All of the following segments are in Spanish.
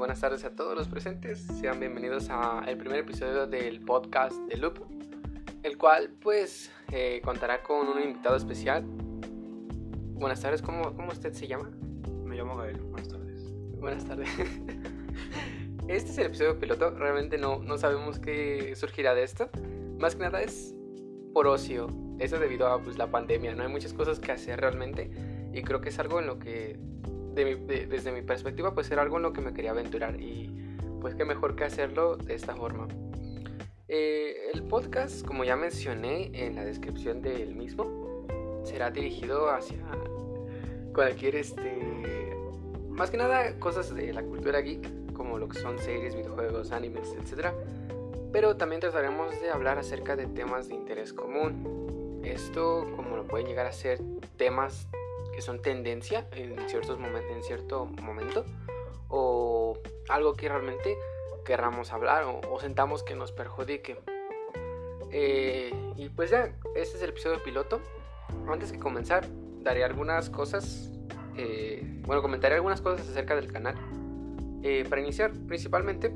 buenas tardes a todos los presentes. Sean bienvenidos al primer episodio del podcast de Loop, el cual pues eh, contará con un invitado especial. Buenas tardes, ¿cómo, ¿cómo usted se llama? Me llamo Gael, buenas tardes. Buenas tardes. Este es el episodio piloto, realmente no, no sabemos qué surgirá de esto. Más que nada es por ocio, eso debido a pues, la pandemia, no hay muchas cosas que hacer realmente y creo que es algo en lo que desde mi perspectiva, pues era algo en lo que me quería aventurar y pues qué mejor que hacerlo de esta forma. Eh, el podcast, como ya mencioné en la descripción del mismo, será dirigido hacia cualquier, este, más que nada cosas de la cultura geek, como lo que son series, videojuegos, animes, etc. Pero también trataremos de hablar acerca de temas de interés común. Esto, como lo pueden llegar a ser temas que son tendencia en, ciertos momentos, en cierto momento o algo que realmente querramos hablar o, sentamos que nos perjudique. Eh, y pues ya, este es el episodio piloto. Antes de comenzar, daré algunas cosas, eh, bueno, comentaré algunas cosas acerca del canal. Eh, para iniciar, principalmente,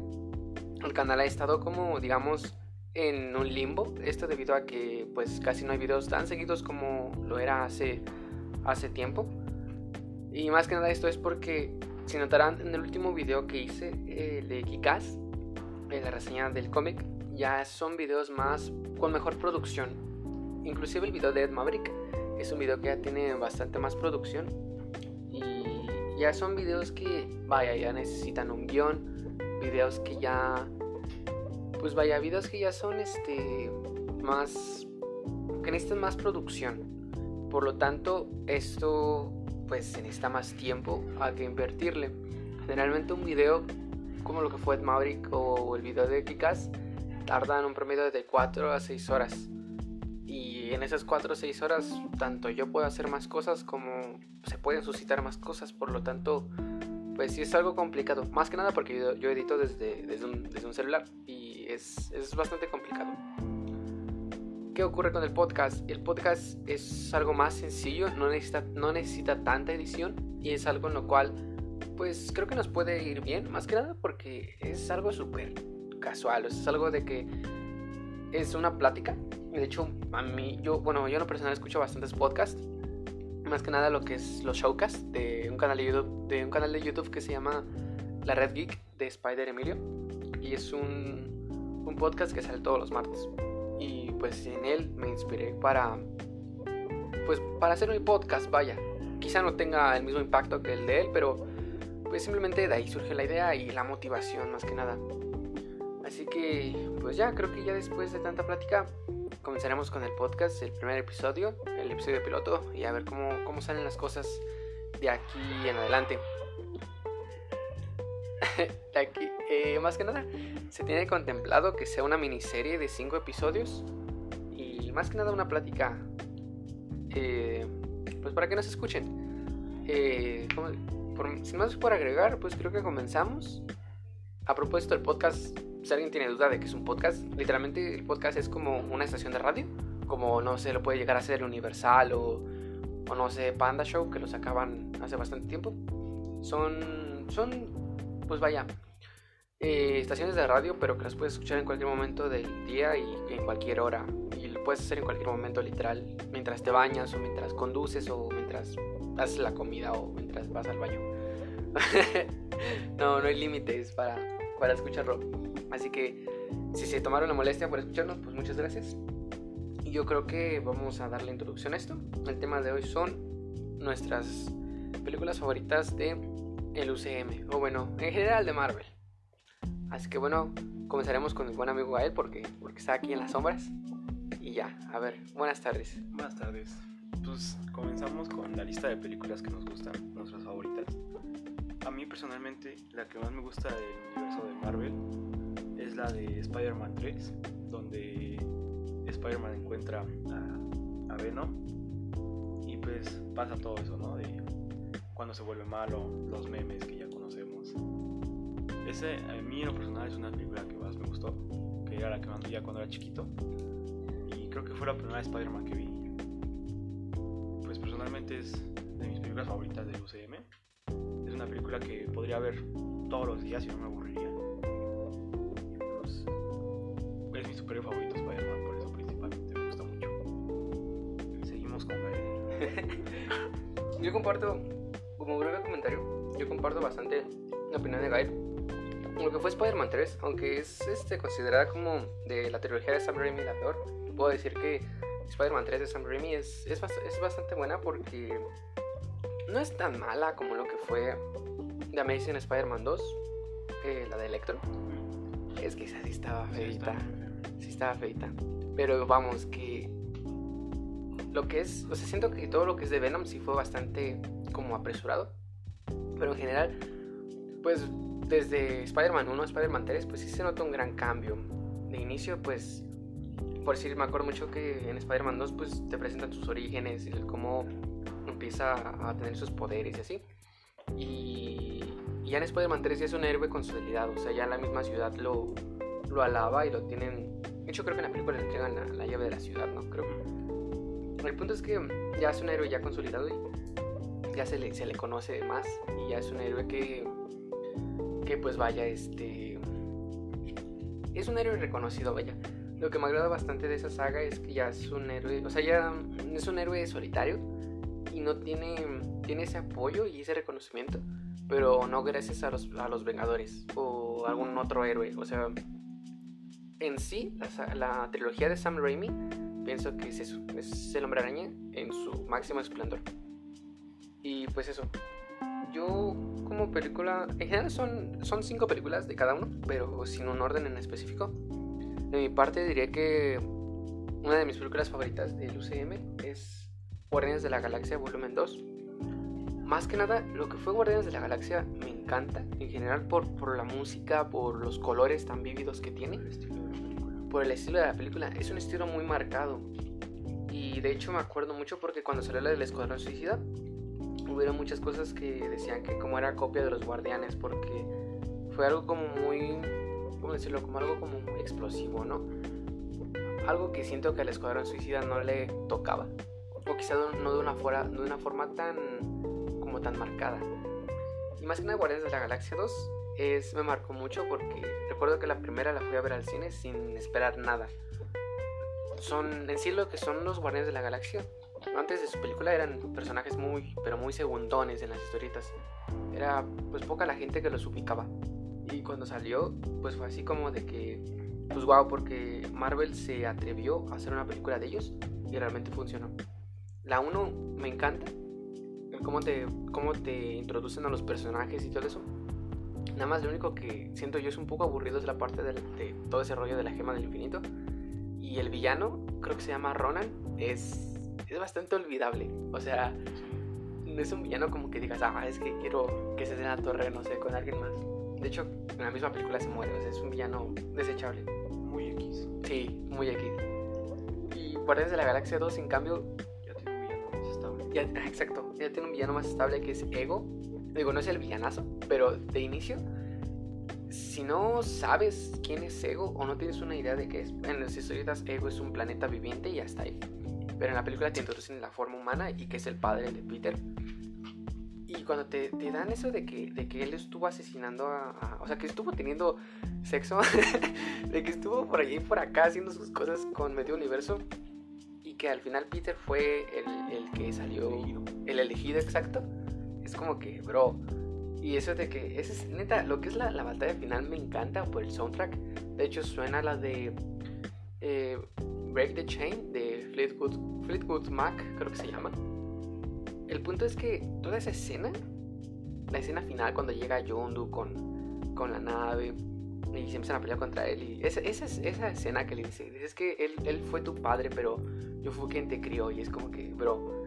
el canal ha estado como, digamos, en un limbo. Esto debido a que pues casi no hay videos tan seguidos como lo era hace hace tiempo. Y más que nada esto es porque, si notarán en el último video que hice, el de Kikaz, la reseña del cómic, ya son videos más con mejor producción. Inclusive el video de Ed Maverick es un video que ya tiene bastante más producción. Y ya son videos que, vaya, ya necesitan un guion. Videos que ya... Pues vaya, videos que ya son este... Más... Que necesitan más producción. Por lo tanto, esto pues se necesita más tiempo a que invertirle. Generalmente un video como lo que fue Maverick o el video de Kikas tardan un promedio de 4 a 6 horas. Y en esas 4 o 6 horas, tanto yo puedo hacer más cosas como se pueden suscitar más cosas. Por lo tanto, pues sí es algo complicado. Más que nada porque yo, edito desde, desde, un, celular y es, es bastante complicado. ¿Qué ocurre con el podcast? El podcast es algo más sencillo, no necesita, no necesita tanta edición y es algo en lo cual pues creo que nos puede ir bien, más que nada porque es algo súper casual, es algo de que es una plática. De hecho, a mí, yo, bueno, yo en lo personal escucho bastantes podcasts, más que nada lo que es los showcasts de un canal de YouTube, de un canal de YouTube que se llama La Red Geek de Spider Emilio y es un, un podcast que sale todos los martes pues en él me inspiré para pues para hacer un podcast, vaya. Quizá no tenga el mismo impacto que el de él, pero pues simplemente de ahí surge la idea y la motivación más que nada. Así que pues ya, creo que ya después de tanta plática comenzaremos con el podcast, el primer episodio, el episodio piloto y a ver cómo, cómo salen las cosas de aquí en adelante. de aquí, eh, más que nada, se tiene contemplado que sea una miniserie de 5 episodios más que nada una plática, eh, pues para que nos escuchen. Eh, sin más por agregar, pues creo que comenzamos. A propósito del podcast, si alguien tiene duda de que es un podcast, literalmente el podcast es como una estación de radio, como no sé, lo puede llegar a ser Universal o, o no sé, Panda Show, que lo sacaban hace bastante tiempo. Son, son pues vaya, eh, estaciones de radio, pero que las puedes escuchar en cualquier momento del día y en cualquier hora. Y lo puedes hacer en cualquier momento literal, mientras te bañas o mientras conduces o mientras haces la comida o mientras vas al baño. no, no hay límites para, para escucharlo. Así que si se tomaron la molestia por escucharnos, pues muchas gracias. Y yo creo que vamos a darle introducción a esto. El tema de hoy son nuestras películas favoritas de el UCM, o bueno, en general de Marvel. Así que bueno, comenzaremos con mi buen amigo Gael porque, porque está aquí en las sombras. Y ya, a ver, buenas tardes. Buenas tardes. Pues comenzamos con la lista de películas que nos gustan, nuestras favoritas. A mí personalmente la que más me gusta del universo de Marvel es la de Spider-Man 3, donde Spider-Man encuentra a, a Venom y pues pasa todo eso, ¿no? De cuando se vuelve malo, los memes que ya conocemos. Ese a mí en lo personal es una película que más me gustó, que era la que mandó ya cuando era chiquito. Y creo que fue la primera Spider-Man que vi. Pues personalmente es de mis películas favoritas del UCM. Es una película que podría ver todos los días y no me aburriría. Pues, es mi superhéroe favorito Spider-Man, por eso principalmente me gusta mucho. Seguimos con él. Yo comparto, como breve comentario, yo comparto bastante la opinión de Gael. Lo que fue Spider-Man 3, aunque es este, considerada como de la trilogía de Sam Raimi la peor, puedo decir que Spider-Man 3 de Sam Raimi es, es, es bastante buena porque no es tan mala como lo que fue The Amazing Spider-Man 2, eh, la de Electro. Es que esa sí estaba feita, sí estaba feita. Pero vamos, que lo que es, o sea, siento que todo lo que es de Venom sí fue bastante como apresurado. Pero en general, pues desde Spider-Man 1 a Spider-Man 3, pues sí se nota un gran cambio. De inicio, pues, por decir, me acuerdo mucho que en Spider-Man 2, pues te presentan sus orígenes, el cómo empieza a tener sus poderes y así. Y, ya en Spider-Man 3 ya es un héroe consolidado, o sea, ya la misma ciudad lo, lo alaba y lo tienen. De hecho, creo que en la película le entregan la, la llave de la ciudad, ¿no? Creo. El punto es que ya es un héroe ya consolidado y ya se le, se le conoce más y ya es un héroe que, que pues vaya, este... Es un héroe reconocido, vaya. Lo que me agrada bastante de esa saga es que ya es un héroe, o sea, ya es un héroe solitario y no tiene, tiene ese apoyo y ese reconocimiento, pero no gracias a los, a los Vengadores o algún otro héroe. O sea, en sí, la, la trilogía de Sam Raimi, pienso que es eso, es el hombre araña en su máximo esplendor. Y pues eso, yo como película, en general son, son cinco películas de cada uno, pero sin un orden en específico. De mi parte diría que una de mis películas favoritas del UCM es Guardianes de la Galaxia Volumen 2. Más que nada, lo que fue Guardianes de la Galaxia me encanta, en general por, por la música, por los colores tan vívidos que tiene, El estilo de la película. por el estilo de la película. Es un estilo muy marcado. Y de hecho me acuerdo mucho porque cuando salió la del Escuadrón Suicida, hubieron muchas cosas que decían que como era copia de los Guardianes, porque fue algo como muy, ¿cómo decirlo? Como algo como muy explosivo, ¿no? Algo que siento que al Escuadrón Suicida no le tocaba. O quizá no- no de una, fuera, de una forma tan, como tan marcada. Y más que nada Guardianes de la Galaxia 2 es, me marcó mucho porque recuerdo que la primera la fui a ver al cine sin esperar nada. Son en sí lo que son los Guardianes de la Galaxia. Antes de su película eran personajes muy, pero muy segundones en las historietas. Era pues poca la gente que los ubicaba. Y cuando salió, pues fue así como de que, pues wow, porque Marvel se atrevió a hacer una película de ellos y realmente funcionó. La 1 me encanta, el cómo te, cómo te introducen a los personajes y todo eso. Nada más lo único que siento yo es un poco aburrido es la parte del- de, todo ese rollo de la gema del infinito. Y el villano, creo que se llama Ronan, es, es bastante olvidable. O sea, no es un villano como que digas, ah, es que quiero que se den a torre, no sé, con alguien más. De hecho, en la misma película se muere, o sea, es un villano desechable. Muy X. Sí, muy X. Y Guardianes de la Galaxia 2, en cambio, Ya tiene un villano más estable. ya, ah, exacto, ya tiene un villano más estable que es Ego. Digo, no es el villanazo, pero de inicio, si no sabes quién es Ego o no tienes una idea de qué es, en las historietas Ego es un planeta viviente y hasta ahí. Pero en la película te introducen la forma humana y que es el padre de Peter. Y cuando te, te dan eso de que, de que él estuvo asesinando a, a- O sea, que estuvo teniendo sexo, de que estuvo por allí y por acá haciendo sus cosas con medio universo. Y que al final Peter fue el, el que salió el elegido exacto, es como que, bro. Y eso de que, ese es neta, lo que es la, la batalla final me encanta por el soundtrack. De hecho, suena la de eh, Break the Chain de Fleetwood, Fleetwood Mac, creo que se llama. El punto es que toda esa escena, la escena final cuando llega Yondu con, con la nave y se empiezan a pelear contra él. Y esa, esa, es- esa escena que le dice, es que él, él fue tu padre, pero yo fui quien te crió. Y es como que, bro,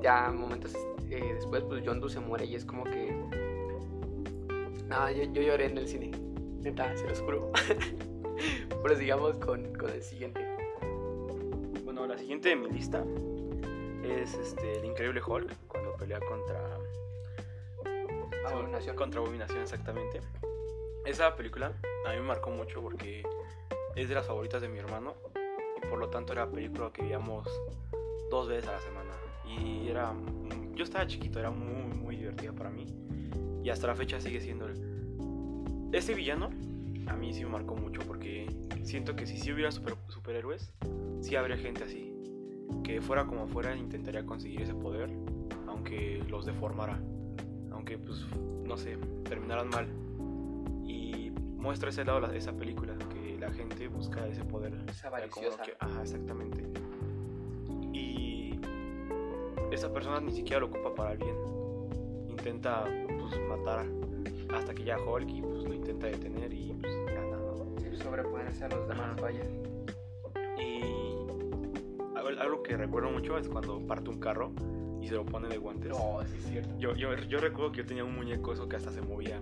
ya momentos eh, después, pues Yondu se muere y es como que. Nada, yo, yo lloré en el cine. Neta, se los juro. Pero sigamos con, con el siguiente. La siguiente de mi lista es este, el Increíble Hulk, cuando pelea contra. Abominación. Contra Abominación, exactamente. Esa película a mí me marcó mucho porque es de las favoritas de mi hermano y por lo tanto era la película que veíamos dos veces a la semana. Y era. Yo estaba chiquito, era muy, muy divertida para mí. Y hasta la fecha sigue siendo el- Este villano a mí sí me marcó mucho porque siento que si sí hubiera super, superhéroes, sí habría gente así. Que fuera como fuera intentaría conseguir ese poder, aunque los deformara. Aunque pues, no sé, terminaran mal. Y muestra ese lado de esa película, que la gente busca ese poder. Esa avariciosa. que- Ajá, exactamente. Y esa persona ni siquiera lo ocupa para el bien. Intenta pues matar hasta que ya Hulk y pues lo intenta detener y pues sobreponerse a los demás, vaya. Y algo, algo que recuerdo mucho es cuando parte un carro y se lo pone de guantes. No, sí es cierto. Yo, yo, yo recuerdo que yo tenía un muñeco eso que hasta se movía.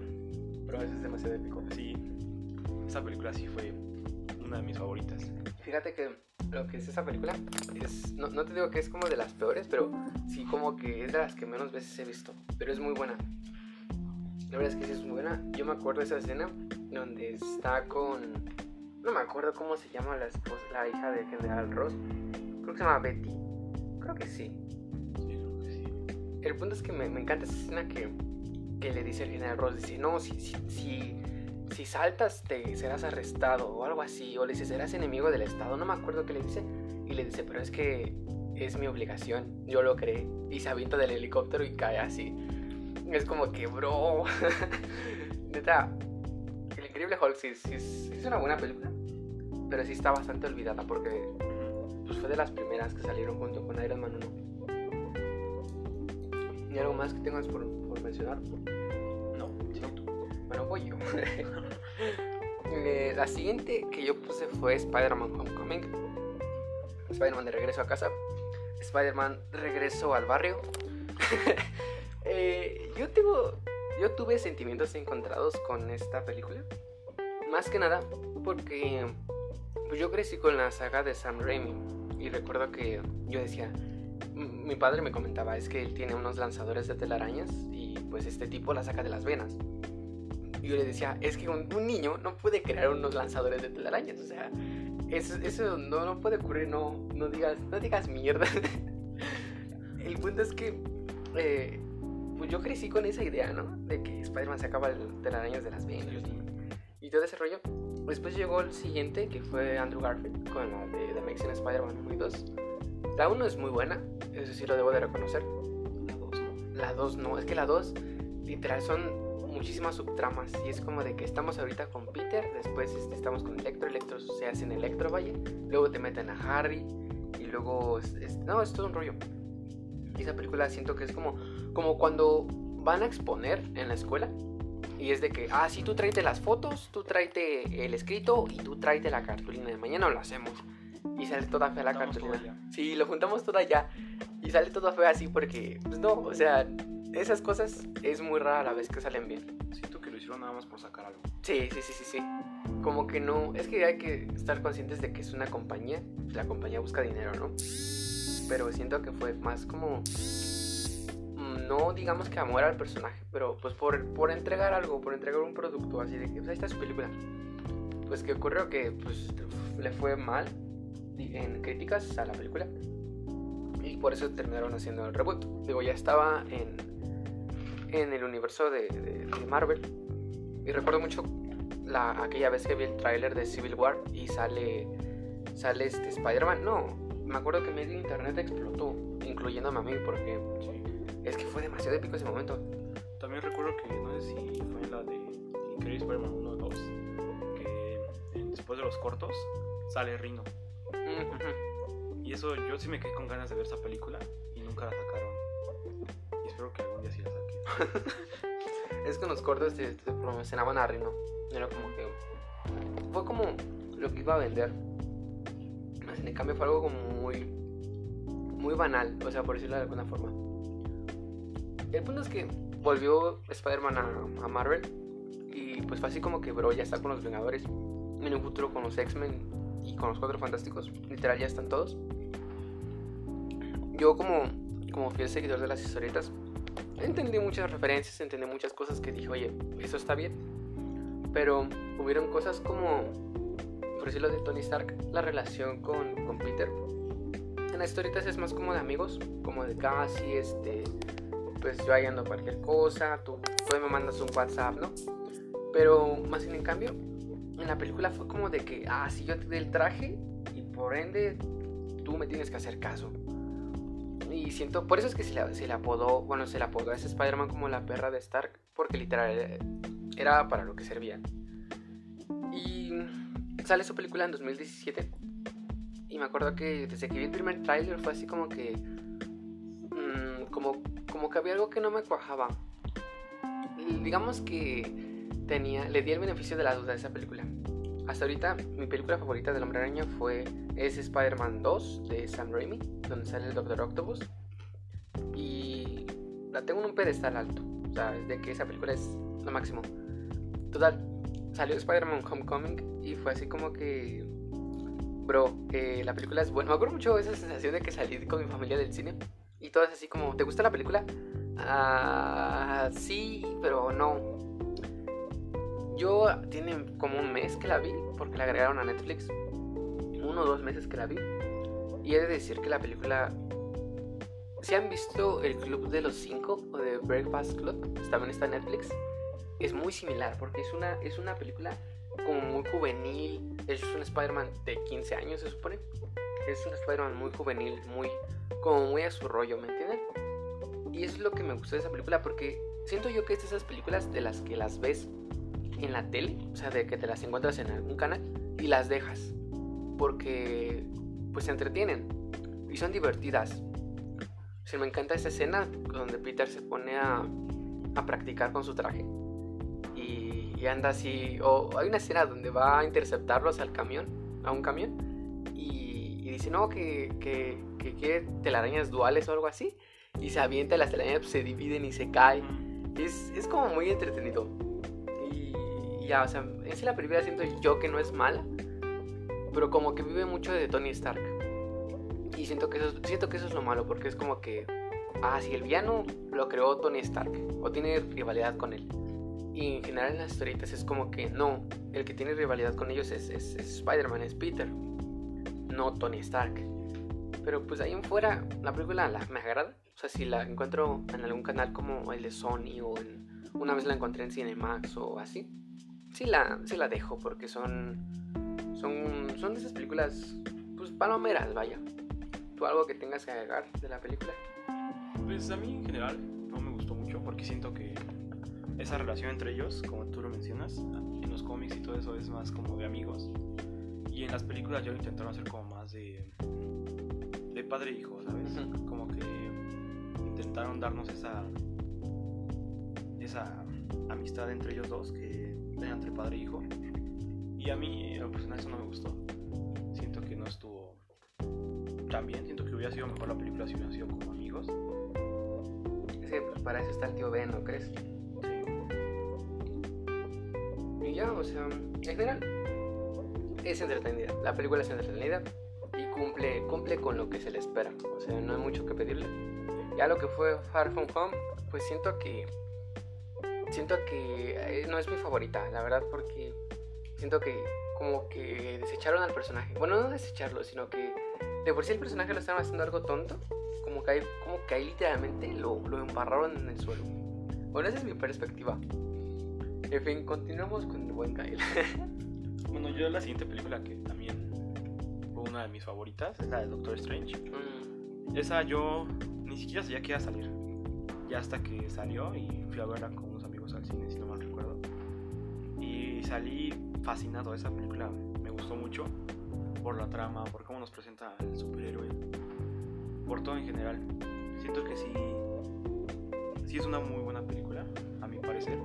Pero eso es demasiado épico. Sí, esa película sí fue una de mis favoritas. Fíjate que lo que es esa película es. No, no te digo que es como de las peores, pero sí como que es de las que menos veces he visto. Pero es muy buena. La verdad es que sí es muy buena. Yo me acuerdo de esa escena donde está con. No me acuerdo cómo se llama la esposa, la hija del general Ross. Creo que se llama Betty. Creo que sí. Sí, creo que sí. El punto es que me, me encanta esa escena que, que le dice el general Ross, dice, no, si, si, si, si saltas te serás arrestado o algo así, o le dice, serás enemigo del Estado, no me acuerdo qué le dice, y le dice, pero es que es mi obligación, yo lo creé, y se avienta del helicóptero y cae así. Es como que, bro, neta, increíble Hulk sí, sí sí es una buena película, pero sí está bastante olvidada porque pues fue de las primeras que salieron junto con Iron Man 1. ¿Y algo más que tengas por, por mencionar? No, tú. Bueno, voy yo. Eh, la siguiente que yo puse fue Spider-Man Homecoming. Spider-Man de regreso a casa. Spider-Man regreso al barrio. Eh, yo tengo. Yo tuve sentimientos encontrados con esta película. Más que nada porque pues yo crecí con la saga de Sam Raimi. Y recuerdo que yo decía. Mi padre me comentaba, es que él tiene unos lanzadores de telarañas y pues este tipo la saca de las venas. Y yo le decía, es que un, un niño no puede crear unos lanzadores de telarañas, o sea, eso, eso no, no puede ocurrir, no, no, digas, no digas mierda. El punto es que eh, pues yo crecí con esa idea, ¿no? De que Spider-Man sacaba el telarañas de las venas y, y todo ese rollo. Después llegó el siguiente, que fue Andrew Garfield, con la de The Amazing Spider-Man 1 y 2. La 1 es muy buena, eso sí lo debo de reconocer. La dos, ¿no? La 2 no, es que la 2 literal son muchísimas subtramas y es como de que estamos ahorita con Peter, después este, estamos con Electro, Electro se hace en Electro, vaya, luego te meten a Harry y luego es- es- no, es todo un rollo. Y esa película siento que es como como cuando van a exponer en la escuela y es de que, ah, sí, tú tráete las fotos, tú tráete el escrito y tú tráete la cartulina de mañana lo hacemos. Y sale toda fea la cartulina. Sí, lo juntamos toda ya. Y sale toda fea así porque, pues no, o sea, esas cosas es muy rara la vez que salen bien. Siento que lo hicieron nada más por sacar algo. Sí, sí, sí, sí, sí. Como que no, es que hay que estar conscientes de que es una compañía, la compañía busca dinero, ¿no? Pero siento que fue más como, no digamos que amor al personaje, pero pues por, por entregar algo, por entregar un producto así de que, pues ahí está su película. Pues que ocurrió que pues le fue mal en críticas a la película y por eso terminaron haciendo el reboot. Digo, ya estaba en, en el universo de, de- Marvel y recuerdo mucho la, aquella vez que vi el tráiler de Civil War y sale, sale este Spider-Man. No, me acuerdo que medio internet explotó, incluyéndome a mí, porque. Es que fue demasiado épico ese momento. También recuerdo que, no sé si fue en la de Increíble Spider-Man 1 o 2, que después de los cortos sale Rino. Y eso yo sí me quedé con ganas de ver esa película y nunca la sacaron. Y espero que algún día sí la saquen. Es que en los cortos te, te promocionaban a Rino. Era como que. Fue como lo que iba a vender. Más en cambio fue algo como muy. Muy banal, o sea, por decirlo de alguna forma. El punto es que volvió Spider-Man a, Marvel. Y pues fue así como que, bro, ya está con los Vengadores. En un futuro con los X-Men y con los Cuatro Fantásticos. Literal, ya están todos. Yo, como, como fiel seguidor de las historietas, entendí muchas referencias, entendí muchas cosas que dije, oye, eso está bien. Pero hubieron cosas como, por decirlo de Tony Stark, la relación con, con Peter. En las historietas es más como de amigos, como de casi, este, pues yo ahí ando cualquier cosa, tú, tú me mandas un WhatsApp, ¿no? Pero más bien en cambio, en la película fue como de que, ah, si yo te doy el traje y por ende tú me tienes que hacer caso. Y siento, por eso es que se le, se le apodó, bueno, se le apodó a ese Spider-Man como la perra de Stark, porque literal era para lo que servía. Y sale su película en 2017. Y me acuerdo que desde que vi el primer tráiler fue así como que. Mmm, como, como que había algo que no me cuajaba. digamos que tenía, le di el beneficio de la duda a esa película. Hasta ahorita, mi película favorita del Hombre Araña fue es Spider-Man 2 de Sam Raimi, donde sale el Doctor Octopus. Y la tengo en un pedestal alto. O sea, de que esa película es lo máximo. Total, salió Spider-Man Homecoming y fue así como que. Bro, eh, la película es buena. Me acuerdo mucho de esa sensación de que salí con mi familia del cine. Y todo es así como, ¿te gusta la película? Ah, sí, pero no. Yo tiene como un mes que la vi, porque la agregaron a Netflix. Uno o dos meses que la vi. Y he de decir que la película. Si han visto el Club de los Cinco o de Breakfast Club, también está en Netflix. Es muy similar porque es una, es una película como muy juvenil. Es un Spider-Man de 15 años, se supone. Es un Spider-Man muy juvenil, muy. Como muy a su rollo, ¿me entienden? Y eso es lo que me gustó de esa película porque siento yo que es de esas películas de las que las ves en la tele, o sea, de que te las encuentras en algún canal y las dejas, porque pues se entretienen y son divertidas. O me encanta esa escena donde Peter se pone a, a practicar con su traje y, anda así, o hay una escena donde va a interceptarlos al camión, a un camión, y, y dice, no, que, que quiere telarañas duales o algo así, y se avienta, las telarañas se dividen y se caen. Es, es como muy entretenido ya, o sea, es la película siento yo que no es mala, pero como que vive mucho de Tony Stark. Y siento que eso, siento que eso es lo malo, porque es como que, ah, si el villano lo creó Tony Stark, o tiene rivalidad con él. Y en general en las historietas es como que no, el que tiene rivalidad con ellos es, es, Spider-Man, es Peter, no Tony Stark. Pero pues ahí en fuera, la película la, me agrada. O sea, si la encuentro en algún canal como el de Sony o en, una vez la encontré en Cinemax o así, sí la, sí la dejo porque son, son, son de esas películas, pues palomeras, vaya. ¿Tú algo que tengas que agregar de la película? Pues a mí en general no me gustó mucho porque siento que esa relación entre ellos, como tú lo mencionas, en los cómics y todo eso es más como de amigos. Y en las películas ya lo intentaron hacer como más de, padre e hijo, ¿sabes? Como que intentaron darnos esa, esa amistad entre ellos dos que entre padre e hijo. Y a mí, en lo personal, eso no me gustó. Siento que no estuvo tan bien. Siento que hubiera sido mejor la película si hubieran sido como amigos. Sí, pues para eso está el tío Ben, ¿no crees? Y ya, o sea, en general, es entretenida. La película es entretenida cumple, cumple con lo que se le espera. O sea, no hay mucho que pedirle. Ya lo que fue Far From Home, pues siento que siento que eh, no es mi favorita, la verdad, porque siento que como que desecharon al personaje. Bueno, no desecharlo, sino que de por sí el personaje lo estaban haciendo algo tonto. Como que ahí, como que ahí literalmente lo, lo embarraron en el suelo. Bueno, esa es mi perspectiva. En fin, continuamos con el buen Kyle. bueno, yo la siguiente película que también una de mis favoritas es la de Doctor Strange. Mm. Esa yo ni siquiera sabía que iba a salir. Ya hasta que salió y fui a verla con al cine, si no mal recuerdo. Y salí fascinado. Esa película me gustó mucho por la trama, por cómo nos presenta el superhéroe, por todo en general. Siento que sí, sí es una muy buena película, a mi parecer.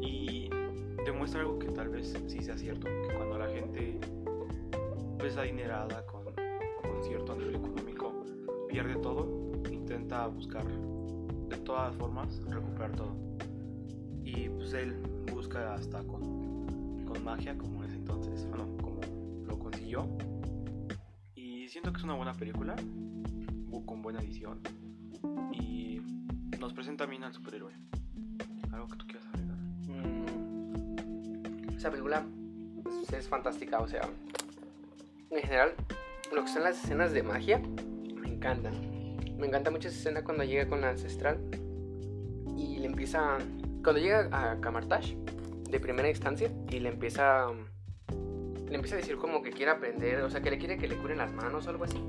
Y demuestra algo que tal vez sí sea cierto, que cuando la gente pues adinerada con, con cierto nivel económico pierde todo, intenta buscar de todas formas recuperar todo. Y pues él busca hasta con, con magia, como es entonces, bueno, como lo consiguió. Y siento que es una buena película, con buena edición. Y nos presenta bien al superhéroe. ¿Algo que tú quieras agregar? Mm, esa película pues, es fantástica, o sea, en general, lo que son las escenas de magia, me encantan. Me encanta mucho esa escena cuando llega con la ancestral y le empieza cuando llega a Camartage, de primera instancia y le empieza le empieza a decir como que quiere aprender, o sea, que le quiere que le curen las manos o algo así.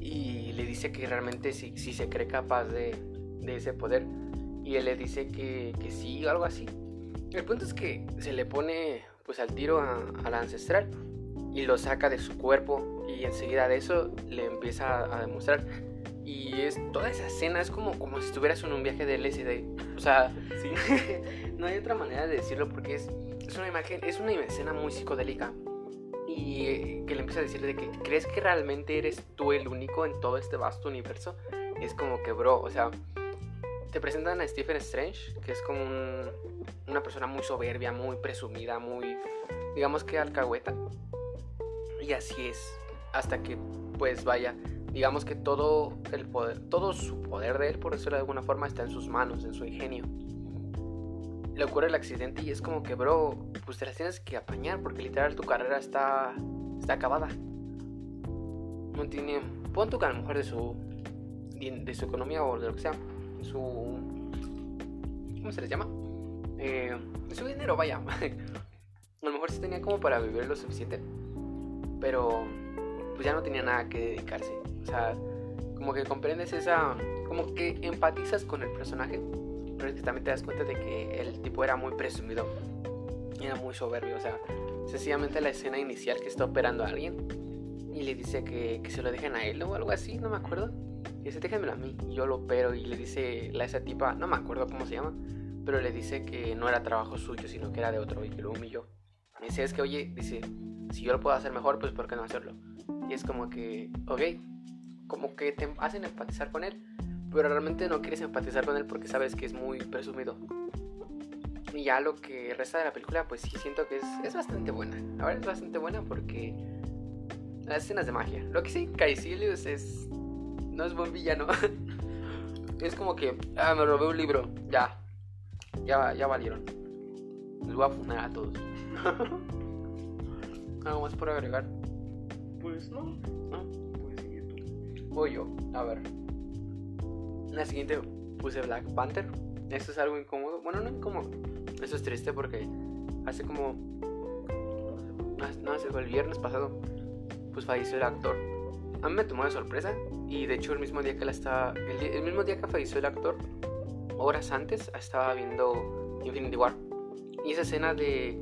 Y le dice que realmente sí se cree capaz de, de, ese poder. Y él le dice que, que sí, algo así. El punto es que se le pone pues al tiro a, la ancestral y lo saca de su cuerpo y enseguida de eso le empieza a demostrar y es toda esa escena es como, como si estuvieras en un viaje de LSD. O sea, ¿Sí? no hay otra manera de decirlo porque es, es una imagen, es una escena muy psicodélica. Y eh, que le empieza a decir de que crees que realmente eres tú el único en todo este vasto universo. es como que, bro, o sea, te presentan a Stephen Strange, que es como una persona muy soberbia, muy presumida, muy, digamos que alcahueta. Y así es, hasta que, pues vaya, digamos que todo el poder, todo su poder de él, por decirlo de alguna forma, está en sus manos, en su ingenio. Le ocurre el accidente y es como que, bro, pues te las tienes que apañar porque literal tu carrera está, está acabada. No tiene, pon que a lo mejor de su, de su economía o de lo que sea, su, ¿cómo se les llama? Eh, su dinero, vaya. a lo mejor sí tenía como para vivir lo suficiente, pero pues ya no tenía nada que dedicarse. O sea, como que comprendes esa, como que empatizas con el personaje, pero es que también te das cuenta de que el tipo era muy presumido, era muy soberbio, o sea, sencillamente la escena inicial que está operando a alguien y le dice que, que se lo dejen a él o algo así, no me acuerdo. Y dice, déjenmelo a mí. Y yo lo opero y le dice a esa tipa, no me acuerdo cómo se llama, pero le dice que no era trabajo suyo, sino que era de otro y que lo humilló. Y dice, es que, oye, dice, si yo lo puedo hacer mejor, pues ¿por qué no hacerlo? Y es como que, ok, como que te hacen empatizar con él, pero realmente no quieres empatizar con él porque sabes que es muy presumido. Y ya lo que resta de la película, pues sí siento que es, es bastante buena. A ver, es bastante buena porque las escenas de magia. Lo que sí, Caecilius es. No es buen villano. es como que. Ah, me robé un libro. Ya. Ya, ya valieron. Les voy a funar a todos. ¿Algo más por agregar? Pues no. ¿No? Voy yo, a ver. La siguiente puse Black Panther. Esto es algo incómodo. Bueno, no incómodo. Eso es triste porque hace como. No, hace el viernes pasado. Pues falleció el actor. A mí me tomó de sorpresa. Y de hecho, el mismo día que la estaba. El, mismo día que falleció el actor, horas antes, estaba viendo Infinity War. Y esa escena de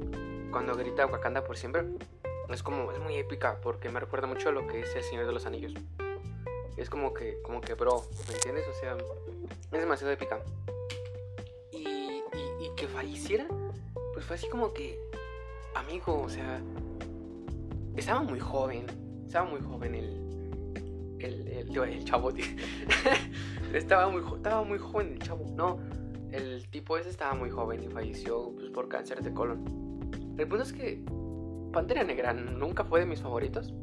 cuando grita Wakanda por siempre es como. Es muy épica porque me recuerda mucho a lo que es El Señor de los Anillos es como que, como que, bro, ¿me entiendes? O sea, es demasiado épica. Y, y, que falleciera, pues fue así como que, amigo, o sea, estaba muy joven, estaba muy joven el, el, el, el chavo, estaba, muy, estaba muy joven el chavo, no, el tipo ese estaba muy joven y falleció pues, por cáncer de colon. El punto es que Pantera Negra nunca fue de mis favoritos.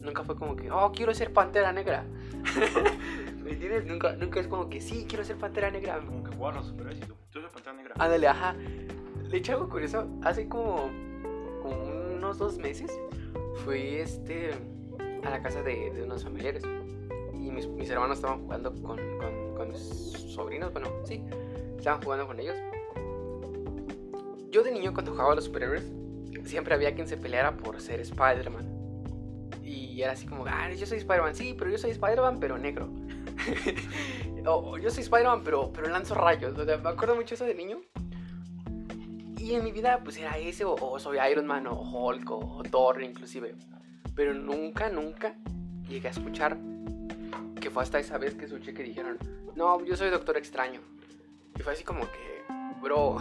Nunca fue como que, oh, quiero ser pantera negra. ¿Me entiendes? Nunca, nunca es como que, sí, quiero ser pantera negra. Como que jugar los superhéroes y tú, tú eres pantera negra. Ándale, ajá. De hecho, algo curioso, hace como, como unos dos meses fui este, a la casa de, de unos familiares. Y mis, mis, hermanos estaban jugando con, con, con mis sobrinos, bueno, sí, estaban jugando con ellos. Yo de niño cuando jugaba a los superhéroes, siempre había quien se peleara por ser Spider-Man. Y era así como, ah, yo soy Spider-Man, sí, pero yo soy Spider-Man, pero negro. o yo soy Spider-Man, pero, pero lanzo rayos. O sea, me acuerdo mucho eso de niño. Y en mi vida, pues era ese, o, soy Iron Man, o Hulk, o, Thor, inclusive. Pero nunca, nunca llegué a escuchar que fue hasta esa vez que escuché que dijeron, no, yo soy Doctor Extraño. Y fue así como que, bro,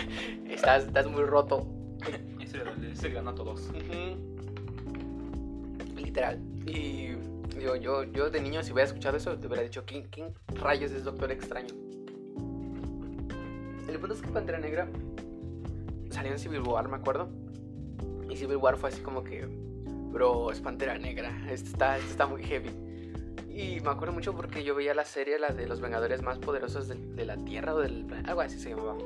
estás, estás muy roto. Ese, ese ganó a todos literal. Y digo, yo, yo de niño, si hubiera escuchado eso, te hubiera dicho, ¿quién, quién rayos es Doctor Extraño? El punto es que Pantera Negra salió en Civil War, me acuerdo. Y Civil War fue así como que, bro, es Pantera Negra, está, está muy heavy. Y me acuerdo mucho porque yo veía la serie, la de los Vengadores más poderosos de, la Tierra o del algo así se llamaba.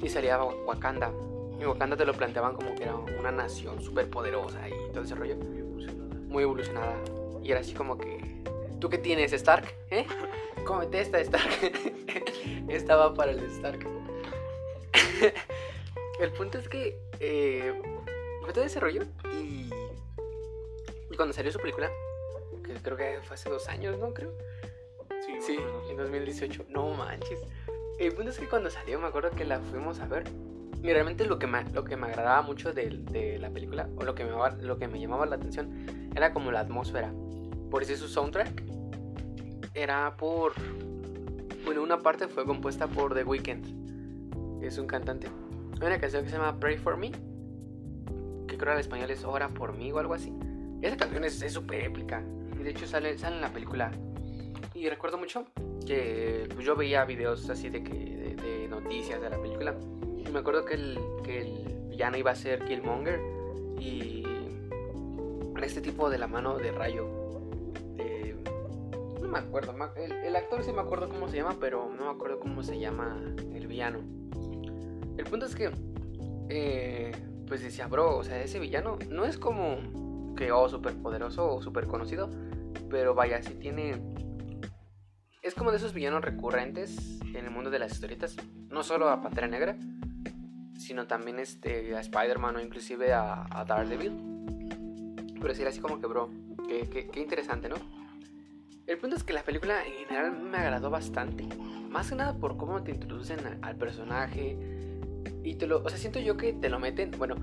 Y salía Wakanda. Y Wakanda te lo planteaban como que era una nación súper poderosa y todo ese rollo muy evolucionada. Y era así como que, ¿tú qué tienes, Stark? ¿Eh? Cómete esta, Stark. Estaba para el Stark. el punto es que eh, fue todo ese rollo y, y cuando salió su película, que creo que fue hace dos años, ¿no? Creo. Sí, Sí, en 2018. No manches. El punto es que cuando salió me acuerdo que la fuimos a ver. Y realmente lo que me, lo que me agradaba mucho de, de la película, o lo que, me, lo que me llamaba la atención, era como la atmósfera. Por eso su soundtrack era por... Bueno, una parte fue compuesta por The Weeknd. Es un cantante. Hay una canción que se llama Pray For Me. Que creo al español es Ora por mí o algo así. Esa canción es es súper épica. De hecho sale, sale en la película y recuerdo mucho que pues, yo veía videos así de, que, de, noticias de la película. Y me acuerdo que el, que el villano iba a ser Killmonger. Y este tipo de la mano de rayo. de- no me acuerdo. El, el actor sí me acuerdo cómo se llama, pero no me acuerdo cómo se llama el villano. El punto es que, eh, pues decía, bro, o sea, ese villano no es como que, oh, súper poderoso o súper conocido. Pero vaya, sí tiene es como de esos villanos recurrentes en el mundo de las historietas. No solo a Pantera Negra, sino también este, a Spider-Man o inclusive a, a Daredevil. Pero sí era así como que, bro, qué, qué interesante, ¿no? El punto es que la película en general me agradó bastante. Más que nada por cómo te introducen al personaje. Y te lo... O sea, siento yo que te lo meten... Bueno.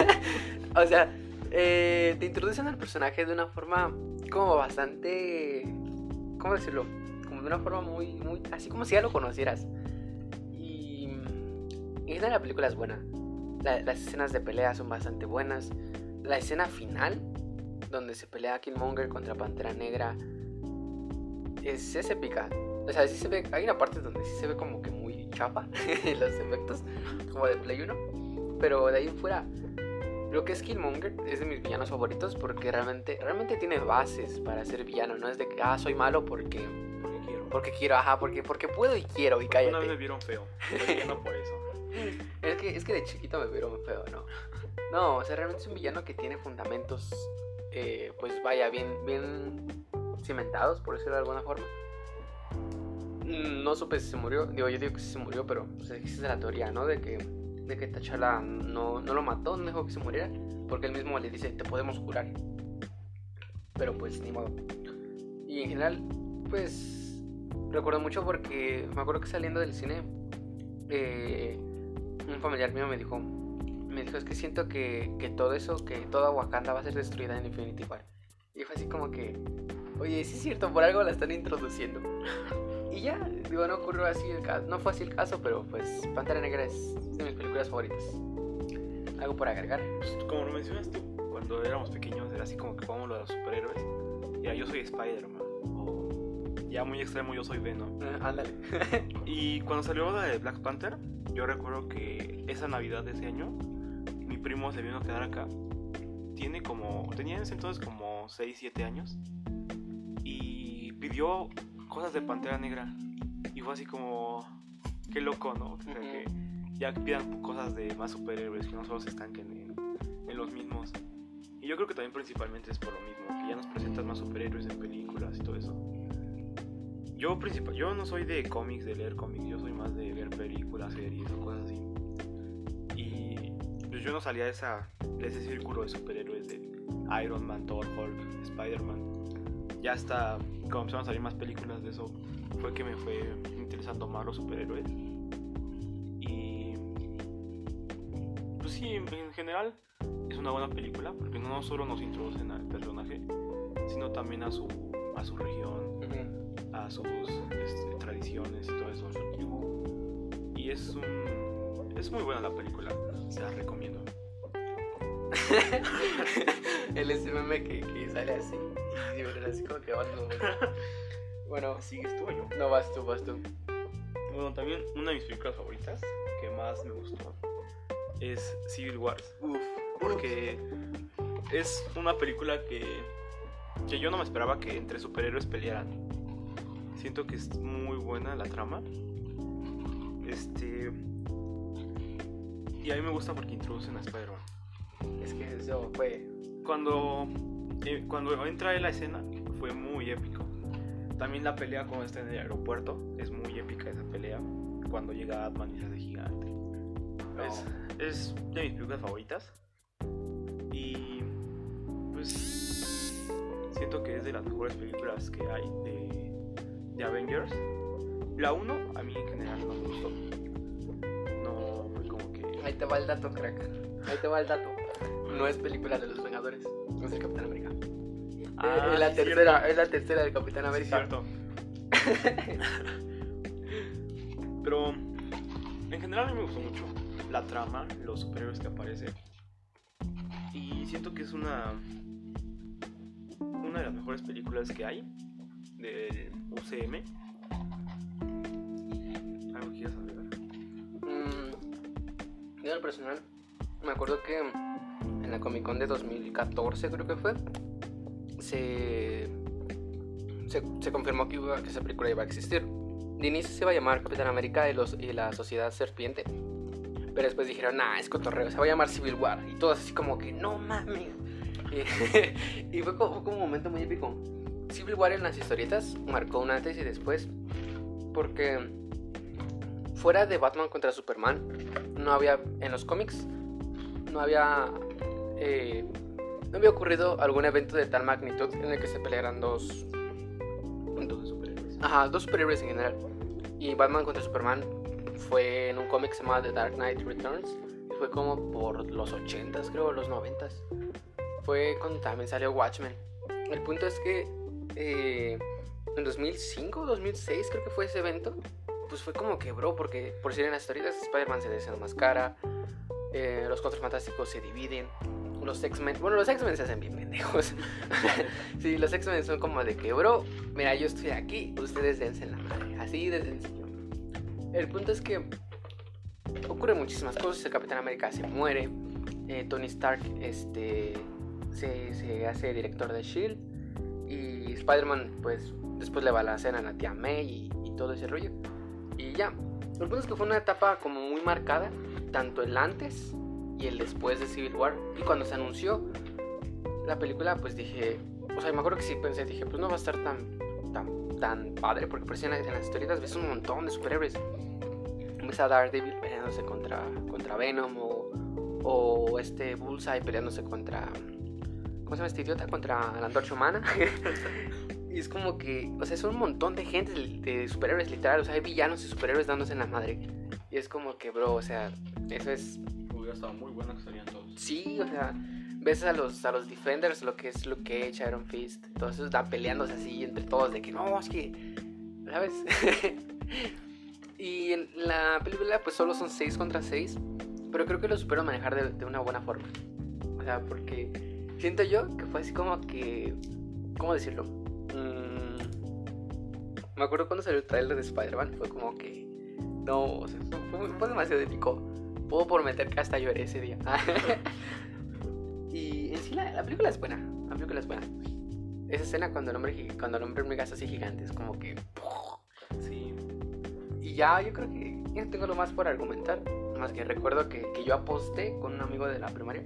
o sea, eh, te introducen al personaje de una forma como bastante... ¿Cómo decirlo? Como de una forma muy, muy... Así como si ya lo conocieras. Y... En la película es buena. La- las escenas de pelea son bastante buenas. La escena final, donde se pelea Killmonger contra Pantera Negra, es, es épica. O sea, sí se ve, hay una parte donde sí se ve como que muy chapa los efectos, como de Play 1. Pero de ahí en fuera, lo que es Killmonger es de mis villanos favoritos porque realmente, realmente tiene bases para ser villano. No es de que, ah, soy malo porque, Porque quiero. porque quiero, ajá, porque, porque puedo y quiero y Una vez me cállate. vieron feo. Soy villano por eso. Es que, es que de chiquito me vieron feo, ¿no? No, o sea, realmente es un villano que tiene fundamentos, eh, pues vaya, bien, bien cimentados, por decirlo de alguna forma. No supe si se murió, digo, yo digo que sí se murió, pero pues, existe la teoría, ¿no? De que, de que T'Challa no, no lo mató, no dejó que se muriera, porque él mismo le dice, te podemos curar. Pero pues, ni modo. Y en general, pues, recuerdo mucho porque me acuerdo que saliendo del cine, eh, un familiar mío me dijo, me dijo, es que siento que, que todo eso, que toda Wakanda va a ser destruida en Infinity War. Y fue así como que, oye, sí es cierto, por algo la están introduciendo. Y ya, digo, no ocurrió así el caso, no fue así el caso, pero pues Pantera Negra es de mis películas favoritas. ¿Algo por agregar? Pues, como lo mencionas tú, cuando éramos pequeños era así como que jugamos los superhéroes. Ya yo soy Spider-Man. O ya muy extremo, yo soy Venom. Eh, ándale. Y cuando salió la de Black Panther, yo recuerdo que esa Navidad de ese año, mi primo se vino a quedar acá. Tiene como, tenía en ese entonces como 6, 7 años. Y pidió cosas de Pantera Negra. Y fue así como, qué loco, ¿no? O sea, Ujú. que ya pidan cosas de más superhéroes, que no solo se estanquen en, en los mismos. Y yo creo que también principalmente es por lo mismo, que ya nos presentan más superhéroes en películas y todo eso. Yo, principal, yo no soy de cómics, de leer cómics, yo soy más de ver películas, series o cosas así. Y pues, yo no salía de, esa, de ese círculo de superhéroes de Iron Man, Thor, Hulk, Spider-Man. Ya hasta cuando empezaron a salir más películas de eso, fue que me fue interesando más los superhéroes. Y pues sí, en en general es una buena película porque no solo nos introducen al personaje, sino también a su, a su región, a sus este, tradiciones y todo eso. Y es un, es muy buena la película, se la recomiendo. El meme que, que sale así. Y así como que. Bueno, ¿Sigues tú o yo? no vas tú, vas tú. Bueno, también una de mis películas favoritas que más me gustó es Civil Wars. Uf, Porque es una película que, que yo no me esperaba que entre superhéroes pelearan. Siento que es muy buena la trama. Este. Y a mí me gusta porque introducen a Spider-Man. Es que eso fue. Cuando, eh, cuando entra en la escena fue muy épico. También la pelea cuando está en el aeropuerto es muy épica esa pelea. Cuando llega Atman y se hace gigante. Es, es de mis películas favoritas. Y pues siento que es de las mejores películas que hay de, de Avengers. La 1 a mí en general no me gustó. No fue como que... Ahí te va el dato, crack. Ahí te va el dato. No es película de los Vengadores. No es el Capitán América. Ah, es, la tercera, cierto. es la tercera del Capitán América. cierto. Pero en general a mí me gustó mucho la trama, los superhéroes que aparecen. Y siento que es una una de las mejores películas que hay del UCM. ¿Algo que quieras agregar? Mm, yo en personal, me acuerdo que la Comic Con de 2014 creo que fue, se, se, confirmó que, iba- que esa película iba a existir. De inicio se iba a llamar Capitán América y, los, y la Sociedad Serpiente. Pero después dijeron, nah, es cotorreo, se va a llamar Civil War. Y todos así como que, no mames. Y, y fue, como, fue como un momento muy épico. Civil War en las historietas marcó un antes y después. Porque fuera de Batman contra Superman, no había en los cómics, no había, eh, no había ocurrido algún evento de tal magnitud en el que se pelearan dos, Dos superhéroes. ajá, dos superhéroes en general. Y Batman contra Superman fue en un cómic que se The Dark Knight Returns. Y fue como por los 80s, creo, los 90s. Fue cuando también salió Watchmen. El punto es que eh, en 2005 o 2006 creo que fue ese evento. Pues fue como que, bro, porque por si en las historias Spider-Man se desenmascara, eh, los Cuatro Fantásticos se dividen, los X-Men, bueno, los X-Men se hacen bien pendejos. sí, los X-Men son como de que, bro, mira, yo estoy aquí, ustedes dense en la madre, así de sencillo. El punto es que ocurren muchísimas cosas, el Capitán América se muere, eh, Tony Stark este, se, se hace director de S.H.I.E.L.D. y Spider-Man, pues, después le va a la cena a tía May y, y todo ese rollo. Y ya, el punto es que fue una etapa como muy marcada, tanto el antes y el después de Civil War. Y cuando se anunció la película, pues dije, o sea, me acuerdo que sí pensé, dije, pues no va a estar tan, tan, tan padre, porque por si en, en las historietas ves un montón de superhéroes. Ves a Daredevil peleándose contra, contra Venom o, o este Bullseye peleándose contra... ¿Cómo se llama este idiota? Contra la antorcha humana. y es como que, o sea, son un montón de gente de superhéroes literal. O sea, hay villanos y superhéroes dándose en la madre. Y es como que, bro, o sea, eso es Hubiera estado muy bueno que salían todos. Sí, o sea, ves a los, a los Defenders, lo que es Luke Cage, Iron Fist, todos esos están peleándose así entre todos, de que no, es que, ¿sabes? y en la película pues solo son 6 contra 6, pero creo que lo supieron manejar de, de una buena forma. O sea, porque siento yo que fue así como que, ¿cómo decirlo? Mm, me acuerdo cuando salió el trailer de Spider-Man, fue como que, no, o sea, fue, fue- demasiado épico. Puedo prometer que hasta lloré ese día. y en sí la, la película es buena. La película es buena. Esa escena cuando el hombre, cuando el hombre hormiga así gigante es como que... Sí. Y ya yo creo que ya no tengo lo más por argumentar. Más que recuerdo que, que yo aposté con un amigo de la primaria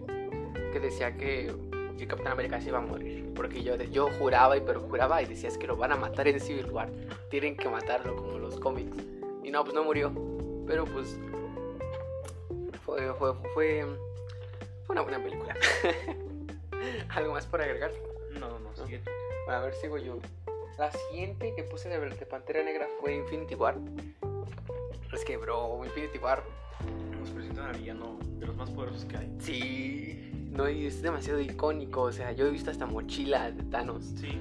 que decía que el Capitán América se iba a morir. Porque yo, yo juraba y pero juraba y decía es que lo van a matar en Civil War. Tienen que matarlo como los cómics. Y no, pues no murió. Pero pues fue, fue, fue, fue una buena película. ¿Algo más por agregar? No, no, no, sigue. Bueno, a ver, sigo yo. La siguiente que puse de, de Pantera Negra fue Infinity War. Es que, bro, Infinity War, Nos presentan al villano de los más poderosos que hay. sí, no, y es demasiado icónico. O sea, yo he visto hasta mochila de Thanos. Sí.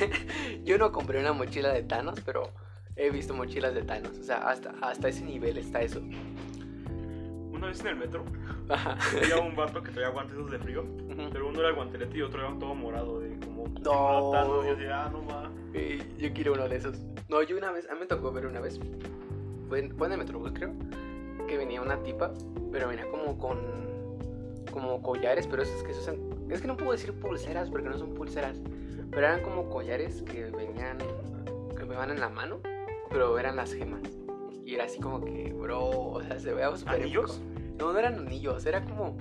yo no compré una mochila de Thanos, pero he visto mochilas de Thanos. O sea, hasta, hasta ese nivel está eso. Una vez en el metro, Ajá. había un vato que traía guantes de frío, Ujú. pero uno era el guantelete y otro era todo morado, de como. No. matando, Y yo decía, ah, no va. Eh, yo quiero uno de esos. No, yo una vez, a mí me tocó ver una vez. Fue en, fue en el Metrobús, creo. Que venía una tipa, pero venía como con. Como collares, pero esos que se usan. Es que no puedo decir pulseras porque no son pulseras. Pero eran como collares que venían. Que me van en la mano, pero eran las gemas. Y era así como que, bro, o sea, se veía súper ¿Anillos? épico. No, no eran anillos, era como.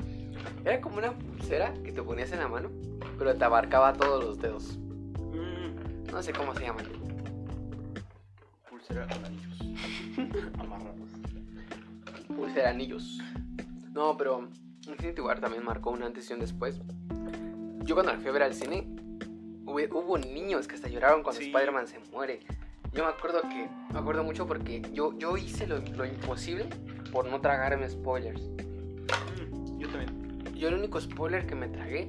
Era como una pulsera que te ponías en la mano, pero te abarcaba todos los dedos. Mm, No sé cómo se llaman. pulsera con anillos. Amarrados. Pulsera anillos. No, pero Infinity War también marcó una antes y un después. Yo cuando la fui a ver al cine, hubo, hubo niños que hasta lloraron cuando Sí. Spider-Man se muere. Yo me acuerdo que, me acuerdo mucho porque yo, yo hice lo, lo imposible por no tragarme spoilers. Mm, Yo también. Yo el único spoiler que me tragué,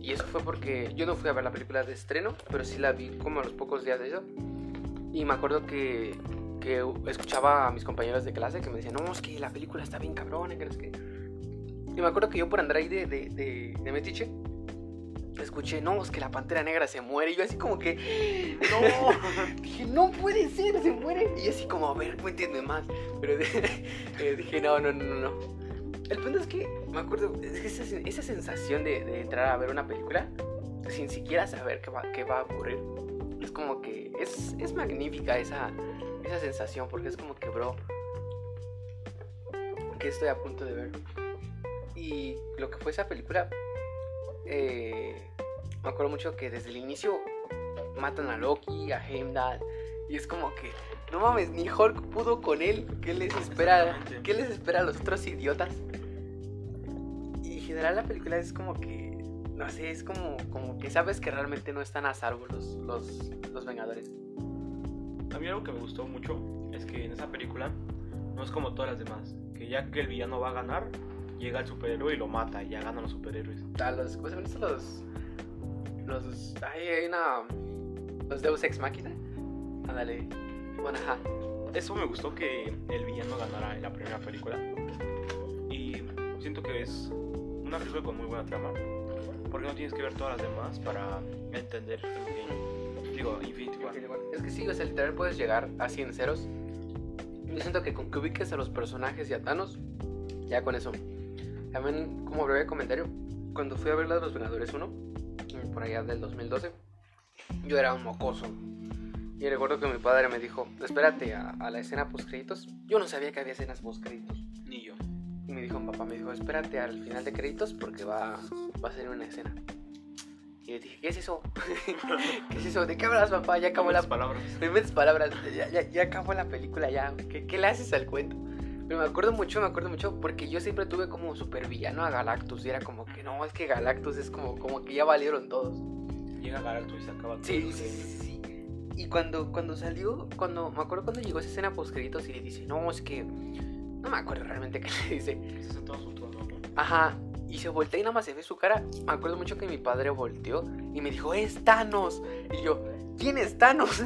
y eso fue porque yo no fui a ver la película de estreno, pero sí la vi como a los pocos días de eso. Y me acuerdo que, que escuchaba a mis compañeros de clase que me decían, no, es que la película está bien cabrona, que no es que... Y me acuerdo que yo por andar ahí de, de, de, de metiche, escuché, no, es que la pantera negra se muere. Y yo así como que, no, dije, no puede ser, se muere. Y así como, a ver, cuéntenme más. Pero eh, dije, no, no, no, no. El punto es que me acuerdo, es que esa, esa sensación de, de entrar a ver una película sin siquiera saber qué va, qué va a ocurrir, es como que es, es magnífica esa, esa sensación, porque es como que, bro, que estoy a punto de ver. Y lo que fue esa película, eh, me acuerdo mucho que desde el inicio matan a Loki, a Heimdall, y es como que, no mames, ni Hulk pudo con él, ¿qué les espera? ¿Qué les espera a los otros idiotas? Y en general la película es como que, no sé, es como, como que sabes que realmente no están a salvo los, los, los Vengadores. A mí algo que me gustó mucho es que en esa película no es como todas las demás. Que ya que el villano va a ganar, llega el superhéroe y lo mata y ya ganan los superhéroes. A los, ¿cómo se llaman estos? Los, los, ay, hay una, los Deus Ex Máquina. Ándale, bueno, ajá. Eso me gustó que el villano ganara en la primera película. Y siento que es una película con muy buena trama. Porque no tienes que ver todas las demás para entender Endgame. Digo, Infinity War. Es que sí, o sea, literal puedes llegar a 100 ceros. Yo siento que con que ubiques a los personajes y a Thanos, ya con eso. También, como breve comentario, cuando fui a ver la de los Vengadores 1, por allá del 2012, yo era un mocoso. Y recuerdo que mi padre me dijo, espérate a, a la escena post créditos. Yo no sabía que había escenas post créditos. Ni yo. Y me dijo, papá, me dijo, espérate al final de créditos porque va, va a ser una escena. Y yo dije, ¿qué es eso? ¿Qué es eso? ¿De qué hablas, papá? Ya acabó la Las palabras. palabras, ya, ya, ya acabó la película, ya. ¿Qué, ¿Qué le haces al cuento? Pero me acuerdo mucho, me acuerdo mucho, porque yo siempre tuve como super villano a Galactus. Y era como que no, es que Galactus es como, como que ya valieron todos. Llega Galactus y se acaba todo. Sí, sí, sí, sí. Y cuando, cuando salió, cuando, me acuerdo cuando llegó esa escena post créditos y le dice, no, es que. No me acuerdo realmente qué le dice. Se sentó ¿no? Ajá. Y se voltea y nada más se ve su cara. Me acuerdo mucho que mi padre volteó y me dijo, es Thanos. Y yo, ¿quién es Thanos?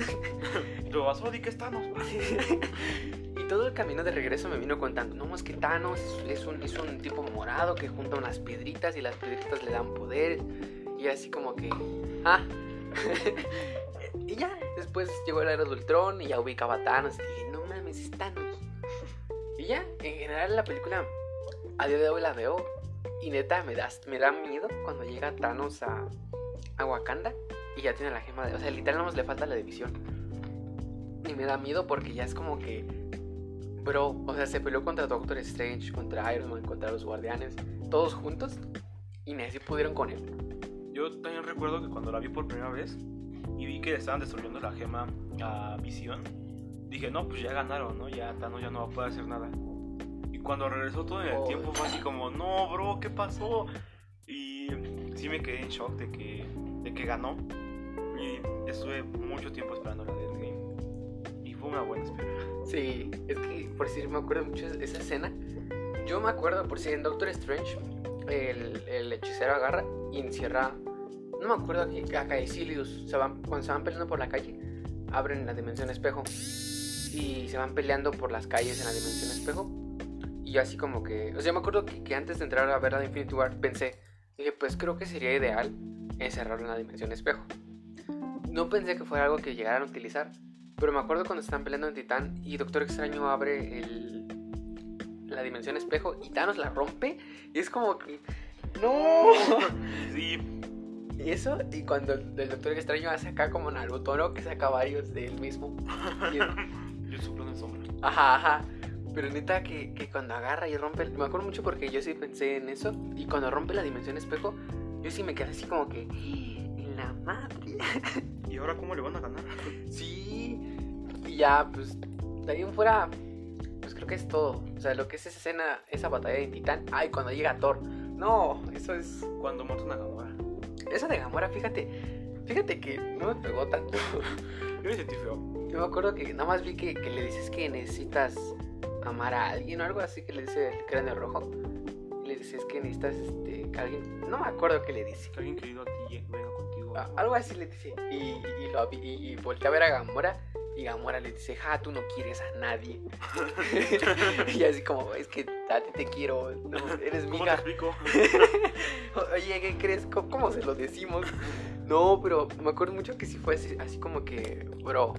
Lo vas a que es Thanos. y todo el camino de regreso me vino contando, no, es que Thanos es un, es un tipo morado que junta unas piedritas y las piedritas le dan poderes. Y así como que, ah. y ya, después llegó el era de Ultron y ya ubicaba a Thanos. Y dije, no mames, es Thanos. Y ya, en general la película, a día de hoy la veo. Y neta, me da, me da miedo cuando llega Thanos a, a Wakanda y ya tiene la gema de... O sea, literal le falta la división. Y me da miedo porque ya es como que... Bro, o sea, se peleó contra Doctor Strange, contra Iron Man, contra los Guardianes, todos juntos. Y ni así pudieron con él. Yo también recuerdo que cuando la vi por primera vez y vi que estaban destruyendo la gema a Visión, dije, no, pues ya ganaron, ¿no? Ya Thanos ya no va a poder hacer nada. Y cuando regresó todo en el Oh. tiempo fue así como, no, bro, ¿qué pasó? Y sí me quedé en shock de que, de que ganó. Y estuve mucho tiempo esperando la de Endgame. Y fue una buena espera. Sí, es que por si me acuerdo mucho de esa escena. Yo me acuerdo, por si en Doctor Strange, el, hechicero agarra y encierra. No me acuerdo aquí, a Caecilius. Se van, cuando se van peleando por la calle, abren la dimensión espejo. Y se van peleando por las calles en la dimensión espejo. Y yo así como que. O sea, me acuerdo que, que antes de entrar a ver la de Infinity War pensé. Dije, pues creo que sería ideal encerrarlo en la dimensión espejo. No pensé que fuera algo que llegaran a utilizar. Pero me acuerdo cuando están peleando en Titán y Doctor Extraño abre el, la dimensión espejo y Thanos la rompe. Y es como que. ¡No! Sí, Y eso, y cuando el, el Doctor Extraño hace acá como Naruto, ¿no? Que saca varios de él mismo. Yo soplo en sombra. Ajá, ajá. Pero neta que, que cuando agarra y rompe. Me acuerdo mucho porque yo sí pensé en eso. Y cuando rompe la dimensión espejo, yo sí me quedé así como que. En la madre. ¿Y ahora cómo le van a ganar? Sí. Ya, pues. De ahí en fuera. Pues creo que es todo. O sea, lo que es esa escena, esa batalla en Titán. Ay, cuando llega Thor. No, eso es. Cuando mata una Gamora. Eso de Gamora, fíjate. Fíjate que no me pegó tanto. Yo me sentí feo. Yo me acuerdo que nada más vi que, que le dices que necesitas amar a alguien o algo así que le dice el cráneo rojo. Le dices que necesitas este, que alguien. No me acuerdo qué le dice. Que alguien querido a ti venga contigo. Ah, algo así le dice. Y, y, y lo, y, y voltea a ver a Gamora. Y Gamora le dice, ja, tú no quieres a nadie. y así como, es que a ti te quiero, no, eres mi ¿Cómo te hija. Oye, ¿qué crees? ¿Cómo, cómo se lo decimos? No, pero me acuerdo mucho que sí fue así, así como que, bro.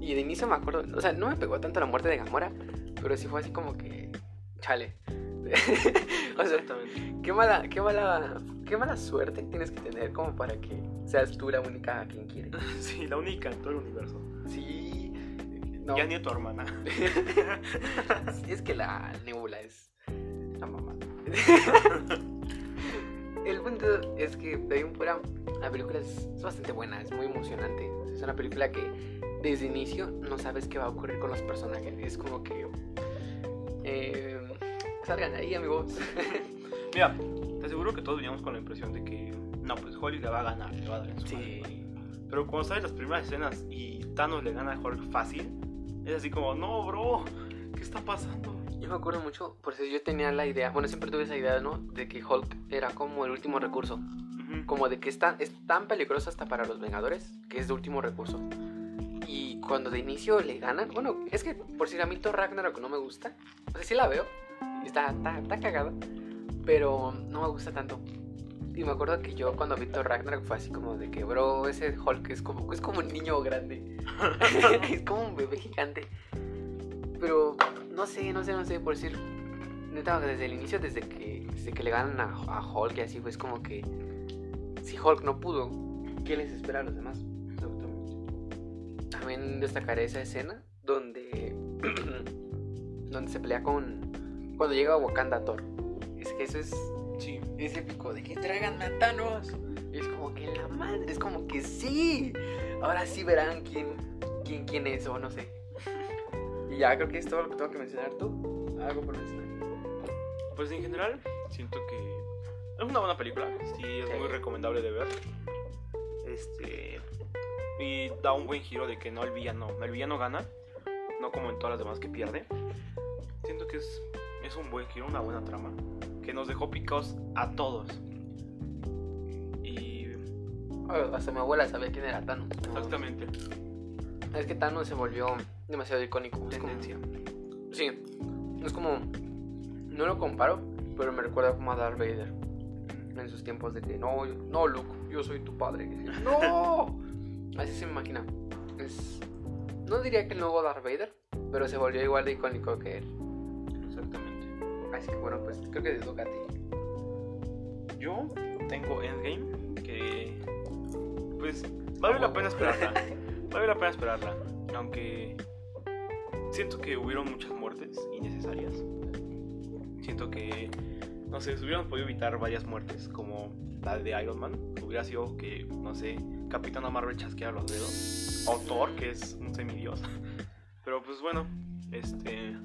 Y de inicio me acuerdo, o sea, no me pegó tanto la muerte de Gamora, pero sí fue así como que, chale. o sea, qué mala, qué mala, qué mala suerte tienes que tener como para que seas tú la única a quien quiere. Sí, la única en todo el universo. No. Ya ni a tu hermana. Es que la nebula es la mamá. El punto es que de fuera la película es, es bastante buena, es muy emocionante. Es una película que desde inicio no sabes qué va a ocurrir con los personajes. Es como que eh, salgan ahí, amigos. Mira, te aseguro que todos veníamos con la impresión de que no, pues Hulk le va a ganar, le va a dar en su Sí. madre. Pero cuando sabes las primeras escenas y Thanos le gana a Hulk fácil, es así como, no, bro, ¿qué está pasando? Yo me acuerdo mucho, por eso yo tenía la idea, bueno, siempre tuve esa idea, ¿no? De que Hulk era como el último recurso. Como de que es tan, es tan peligroso hasta para los Vengadores, que es de último recurso. Y cuando de inicio le ganan, bueno, es que por si a mí Thor Ragnarok no me gusta, o sea, sí la veo, está, está, está cagada, pero no me gusta tanto. Y me acuerdo que yo cuando vi Thor Ragnarok fue así como de que, bro, ese Hulk es como, es como un niño grande, es como un bebé gigante. Pero no sé, no sé, no sé, por decir, neta, desde el inicio, desde que, desde que le ganan a, a Hulk y así, fue es como que si Hulk no pudo, ¿qué les espera a los demás? Exactamente. También destacaré esa escena donde, donde se pelea con. Cuando llega a Wakanda Thor. Es que eso es. Es épico, de que traigan a Thanos. Es como que la madre, es como que sí. Ahora sí verán quién, quién, quién es o no sé. Y ya creo que es todo lo que tengo que mencionar tú. Algo por mencionar. Pues en general, siento que es una buena película. Sí, es Sí. muy recomendable de ver. Este. Y da un buen giro de que no el villano, el villano gana, no como en todas las demás que pierde. Siento que es, es un buen giro, una buena trama, que nos dejó picados a todos. Y Hasta mi abuela sabía quién era Thanos. exactamente, Es que Thanos se volvió demasiado icónico. Como- tendencia. Sí, es como. No lo comparo, pero me recuerda como a Darth Vader. En sus tiempos de que no, no, Luke, yo soy tu padre. ¡No! Así se me imagina. Es. No diría que el nuevo Darth Vader, pero se volvió igual de icónico que él. Así que bueno, pues creo que te toca a ti. Yo tengo Endgame, que pues vale la pena esperarla. Vale la pena esperarla. Aunque siento que hubieron muchas muertes innecesarias. Siento que, no sé, se hubieran podido evitar varias muertes, como la de Iron Man. Hubiera sido que, no sé, Capitana Marvel chasqueara los dedos. O Thor, que es un semidios. Pero pues bueno, este.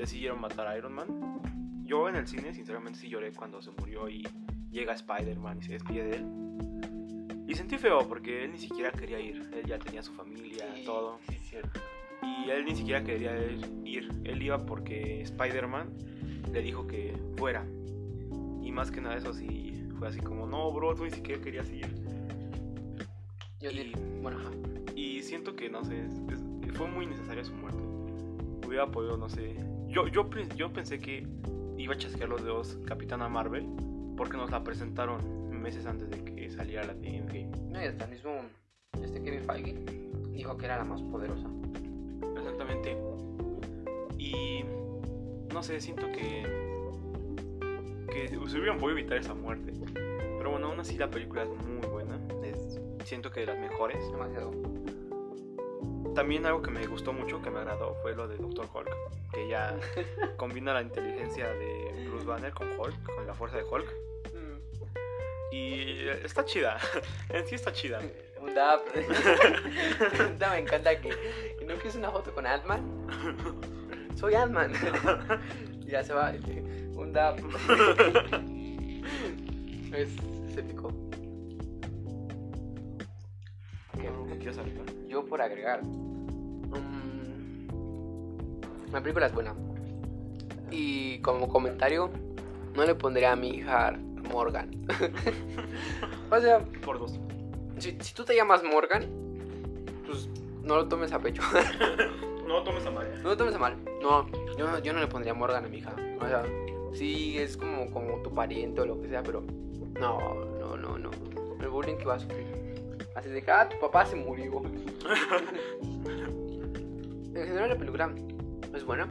Decidieron matar a Iron Man. Yo en el cine, sinceramente, sí lloré cuando se murió y llega Spider-Man y se despide de él. Y sentí feo porque él ni siquiera quería ir. Él ya tenía su familia, todo. Sí, cierto. Y él ni siquiera quería ir. Él iba porque Spider-Man le dijo que fuera. Y más que nada eso sí fue así como, no, bro, tú ni siquiera querías ir. Yo Y-. Bueno, ajá. Y siento que, no sé, es- es- fue muy necesaria su muerte. Hubiera podido, no sé. Yo, yo, yo pensé que iba a chasquear los dedos Capitana Marvel porque nos la presentaron meses antes de que saliera la de Endgame. No, y hasta el mismo. Este Kevin Feige dijo que era la más poderosa. Exactamente. Y no sé, siento que que se hubieran podido evitar esa muerte. Pero bueno, aún así la película es muy buena. Es, siento que de las mejores. Demasiado. También algo que me gustó mucho, que me agradó, fue lo de Doctor Hulk. Que ya combina la inteligencia de Bruce Banner con Hulk, con la fuerza de Hulk. Y está chida. en sí está chida. Un dab. Me encanta que, que no quieres una foto con Ant-Man. soy Ant-Man. ya se va, un dab. es épico. ¿Qué quieres agregar? Yo por agregar. mm, la película es buena. Y como comentario, no le pondría a mi hija Morgan. o sea, Por dos. si, si tú te llamas Morgan, pues no lo tomes a pecho. No tomes a María. no lo tomes a mal. No, yo, yo no le pondría Morgan a mi hija. O sea, sí es como, como tu pariente o lo que sea, pero no, no, no, no. El bullying que va a sufrir. Así de que, ah, tu papá se murió. en general la película es buena.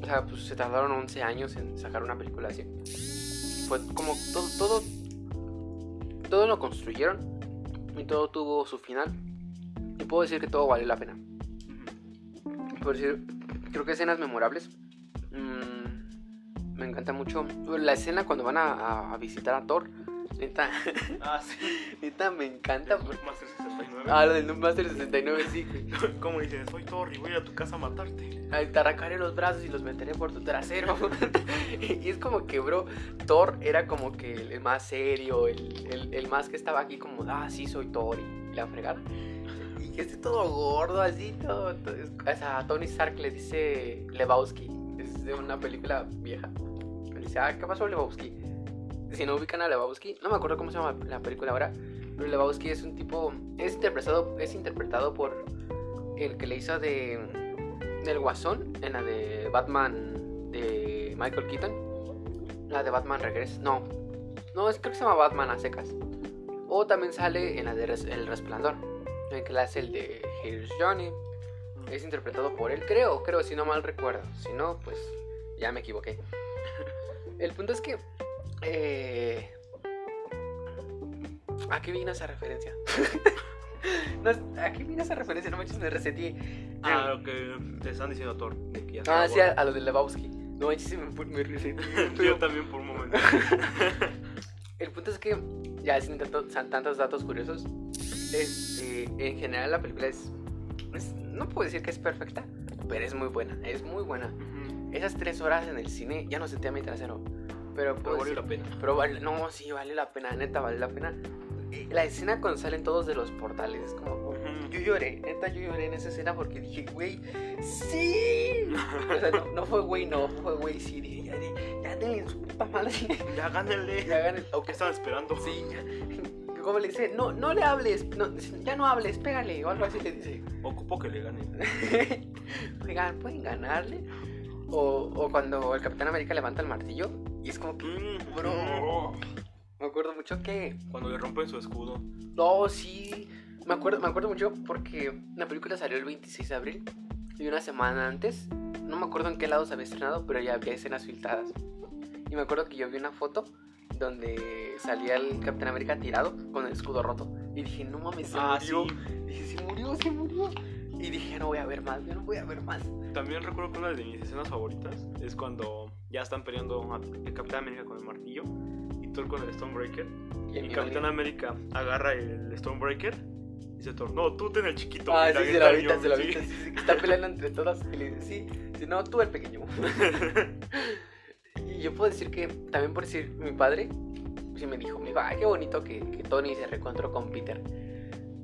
O sea, pues se tardaron 11 años en sacar una película así. Fue como todo, todo, todo lo construyeron y todo tuvo su final. Y puedo decir que todo valió la pena. Por decir, creo que escenas memorables. mm, me encanta mucho la escena cuando van a, a- a visitar a Thor. Neta, Ah, sí. neta me encanta. El porque- Master 69. Ah, lo del Master 69, sí. ¿Cómo dices? Soy Thor y voy a tu casa a matarte. Ay, Te arrancaré los brazos y los meteré por tu trasero. y es como que, bro, Thor era como que el, más serio, el, el- el más que estaba aquí como, ah, sí, soy Thor y la fregada. Y que esté todo gordo, así, todo. o sea, Tony Stark le dice Lebowski. Es de una película vieja. Le dice, ah, ¿qué pasó, Lebowski? Si no ubican a Lebowski, no me acuerdo cómo se llama la película ahora, pero Lebowski es un tipo, es interpretado, es interpretado por el que le hizo de del Guasón en la de Batman de Michael Keaton, la de Batman Regresa, no, no, es, creo que se llama Batman a secas, o también sale en la de Res- El Resplandor, en el que le hace el de Here's Johnny, es interpretado por él, creo, creo, si no mal recuerdo, si no, pues ya me equivoqué. El punto es que eh, ¿A qué vino esa referencia? No, ¿A qué vino esa referencia? No manches, me reseteé. Ah, lo que te están diciendo Thor. de que ya Ah, sí, a, a lo de Lebowski. No manches, me, me reseteé. Yo también por un momento. el punto es que, ya sin tanto- tantos datos curiosos, este, en general la película es, es- No puedo decir que es perfecta, pero es muy buena. Es muy buena. Ujú. Esas tres horas en el cine ya no senté a mi trasero. Pero, Pero valió decir- la pena. Pero vale, no, sí, vale la pena, neta, vale la pena. La escena cuando salen todos de los portales es como. Yo lloré, neta, yo lloré en esa escena porque dije, güey, sí. O sea, no, no fue güey, no, fue güey, sí. Dije, ya, ya denle su puta madre. Ya gánenle. Ya el. ¿O qué estaban esperando? Sí, ya. ¿Cómo le dice? No, no le hables, no, ya no hables, pégale, o algo así le dice. Ocupo que le ganen. Oigan, ¿pueden ganarle? O, o cuando el Capitán América levanta el martillo y es como que, Mm, bro. Me acuerdo mucho que Cuando le rompen su escudo. No, sí. Me acuerdo, me acuerdo mucho porque la película salió el 26 de abril y una semana antes, no me acuerdo en qué lado se había estrenado, pero ya había escenas filtradas. Y me acuerdo que yo vi una foto donde salía el Capitán América tirado con el escudo roto. Y dije, no mames, se Ah, murió. sí. Dije, se murió, se murió. Y dije, no voy a ver más, yo no voy a ver más. También recuerdo que una de mis escenas favoritas es cuando ya están peleando el Capitán América con el martillo y Thor con el Stonebreaker. Y Y el Capitán América agarra el Stonebreaker y dice Thor, no, tú ten el chiquito. Ah, sí, se la vista, se la vista. sí. está peleando entre todas. Y le dice, sí, sí, no, tú el pequeño. y yo puedo decir que, también por decir, mi padre, sí me dijo, me va, qué bonito que, que Tony se reencontró con Peter.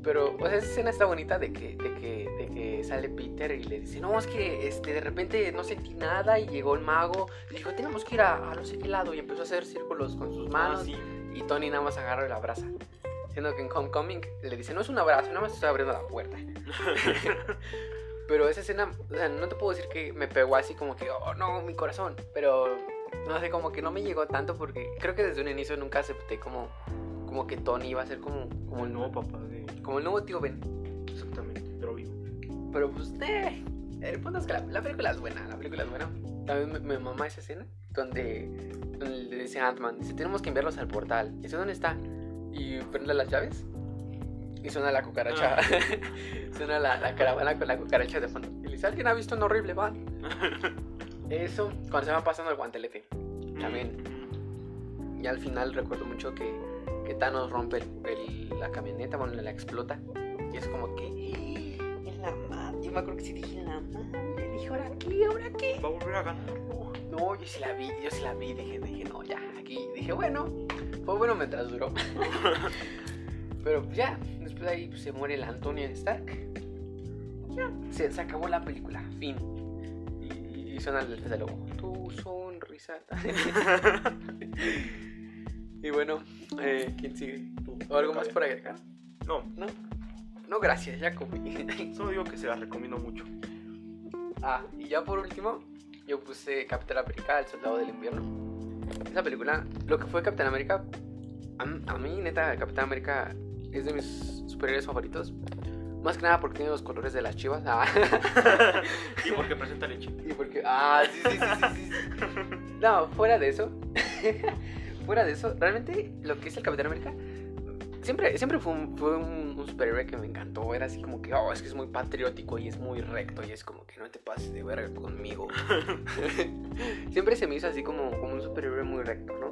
Pero, o sea, esa escena está bonita de que, de que, de que sale Peter y le dice, no, es que este, de repente no sentí nada y llegó el mago y dijo, tenemos que ir a, a no sé qué lado y empezó a hacer círculos con sus manos Ah, sí. y Tony nada más agarra y la abraza. Siendo que en Homecoming le dice, no es un abrazo, nada más estoy abriendo la puerta. pero esa escena, o sea, no te puedo decir que me pegó así como que, oh no, mi corazón. Pero, no sé, como que no me llegó tanto porque creo que desde un inicio nunca acepté como, como que Tony iba a ser como, como, el, nuevo, papá, de... como el nuevo tío Ben. exactamente, pero vivo. Pero pues, eh, el punto es que la, la película es buena, la película es buena. También me, me esa escena donde, donde le dice Ant-Man, dice, tenemos que enviarlos al portal. Y dice, ¿dónde está? Y prende las llaves y suena la cucaracha. Ah. suena la, la caravana con la cucaracha de fondo. Y le dice, ¿alguien ha visto un horrible van? Eso, cuando se va pasando el guantelete. También. Y al final recuerdo mucho que, que Thanos rompe el- el- la camioneta, bueno, la explota. Y es como que. "Eh, Es la madre. Yo me acuerdo que sí dije la madre. Dijo ahora qué? ¿Ahora qué? Va a volver a ganar. No. No, yo sí la vi, yo sí la vi, dije, dije, no, ya, aquí, dije, bueno, fue bueno mientras duró. Pero pues ya, después de ahí pues, se muere el Antonio Stark. Ya, se, se acabó la película, fin. Y, y suena el desde luego, tu sonrisa. y bueno, eh, ¿quién sigue? Tú. ¿O algo más por agregar? No, No, no, gracias, ya comí. solo digo que se las recomiendo mucho. Ah, y ya por último, yo puse Capitán América, El Soldado del Invierno. Esa película, lo que fue Capitán América, a, a mí, neta, Capitán América es de mis superhéroes favoritos. Más que nada porque tiene los colores de las chivas. Ah. y porque presenta leche. y porque. Ah, sí, sí, sí, sí, sí. No, fuera de eso. Fuera de eso, realmente lo que es el Capitán América. Siempre, siempre fue, un, fue un, un superhéroe que me encantó. Era así como que, oh, es que es muy patriótico y es muy recto. Y es como que no te pases de verga conmigo. siempre se me hizo así como, como un superhéroe muy recto, ¿no?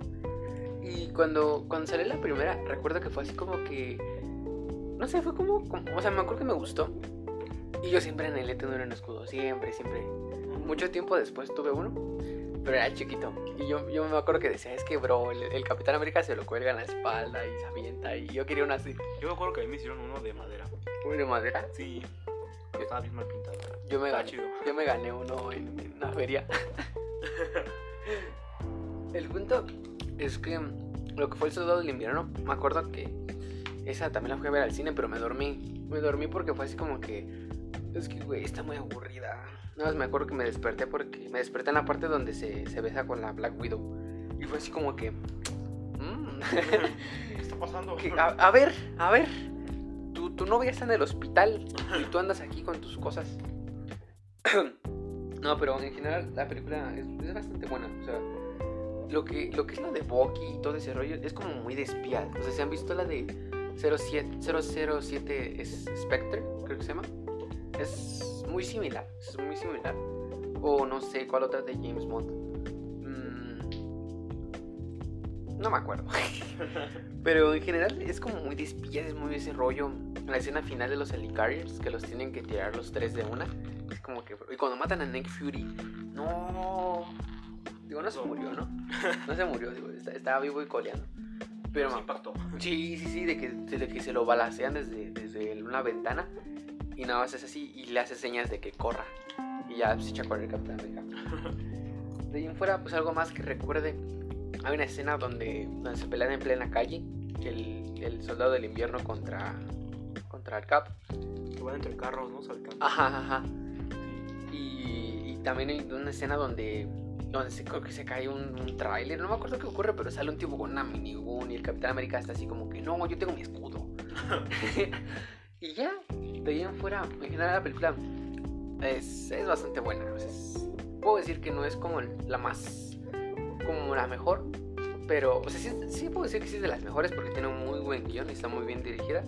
Y cuando, cuando salió la primera, recuerdo que fue así como que. No sé, fue como, como- O sea, me acuerdo que me gustó. Y yo siempre anhelé tener un escudo. Siempre, siempre. Mucho tiempo después tuve uno. Pero era chiquito. Y yo, yo me acuerdo que decía, es que, bro, el, el Capitán América se lo cuelga en la espalda y se avienta. Y yo quería uno así. Yo me acuerdo que a mí me hicieron uno de madera. Uy, de madera. Sí. Pero estaba bien mal pintado. Yo me, Está gané, chido. yo me gané uno en, en una feria. el punto es que lo que fue el soldado del invierno, me acuerdo que esa también la fui a ver al cine, pero me dormí. Me dormí porque fue así como que. Es que, güey, está muy aburrida. Más me acuerdo que me desperté porque me desperté en la parte donde se, se besa con la Black Widow. Y fue así como que. mm. ¿Qué está pasando? Que, a, a ver, a ver. Tu, tu novia está en el hospital y tú andas aquí con tus cosas. no, pero en general la película es, es bastante buena. O sea, lo que, lo que es lo de Bucky y todo ese rollo es como muy de espía. O sea, ¿se han visto la de 07, 007 es Spectre? Creo que se llama. Es muy similar. Es muy similar. O no sé cuál otra de James Bond. Mm, no me acuerdo. Pero en general es como muy de espías, es muy ese rollo. La escena final de los Helicarriers, que los tienen que tirar los tres de una. Es como que. Y cuando matan a Nick Fury, no. Digo, no se murió, ¿no? No se murió, digo, estaba vivo y coleando. Pero me- impactó. Sí, sí, sí, de que, de que se lo balacean desde, desde una ventana y nada más es así y le hace señas de que corra y ya se echa a correr el Capitán América. De ahí en fuera, pues algo más que recuerde. Hay una escena donde, donde se pelean en plena calle el, el soldado del invierno contra, contra el Cap. Que van entre carros, ¿no? Saltando. Ajá, ajá. Y, y también hay una escena donde, donde se, creo que se cae un, un tráiler. No me acuerdo qué ocurre, pero sale un tipo con una minigun y el Capitán América está así como que, no, yo tengo mi escudo. y ya, de ahí en fuera, en general la película es, es bastante buena. es- puedo decir que no es como la más, como la mejor. Pero, o sea, sí, sí puedo decir que sí es de las mejores porque tiene un muy buen guion y está muy bien dirigida.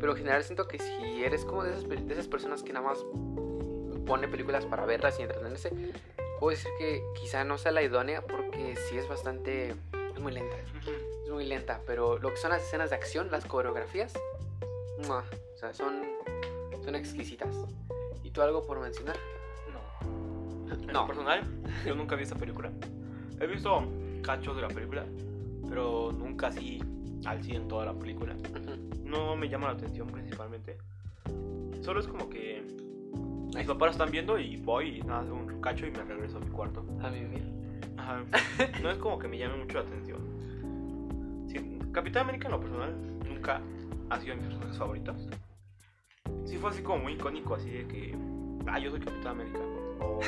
Pero en general siento que si eres como de esas, de esas personas que nada más pone películas para verlas y entretenerse, puedo decir que quizá no sea la idónea porque sí es bastante... es muy lenta. Es muy lenta, pero lo que son las escenas de acción, las coreografías, ¡mua! o sea, son, son exquisitas. ¿Y tú algo por mencionar? No. En No. lo personal, yo nunca vi esta película. He visto cachos de la película, pero nunca así al 100 toda la película. No me llama la atención principalmente. Solo es como que mis papás están viendo y voy y nada, un cacho y me regreso a mi cuarto. A mira. Ajá. No es como que me llame mucho la atención. Sí, Capitán América en lo personal nunca ha sido de mis personajes favoritos. Sí fue así como muy icónico, así de que, ah, yo soy Capitán América. O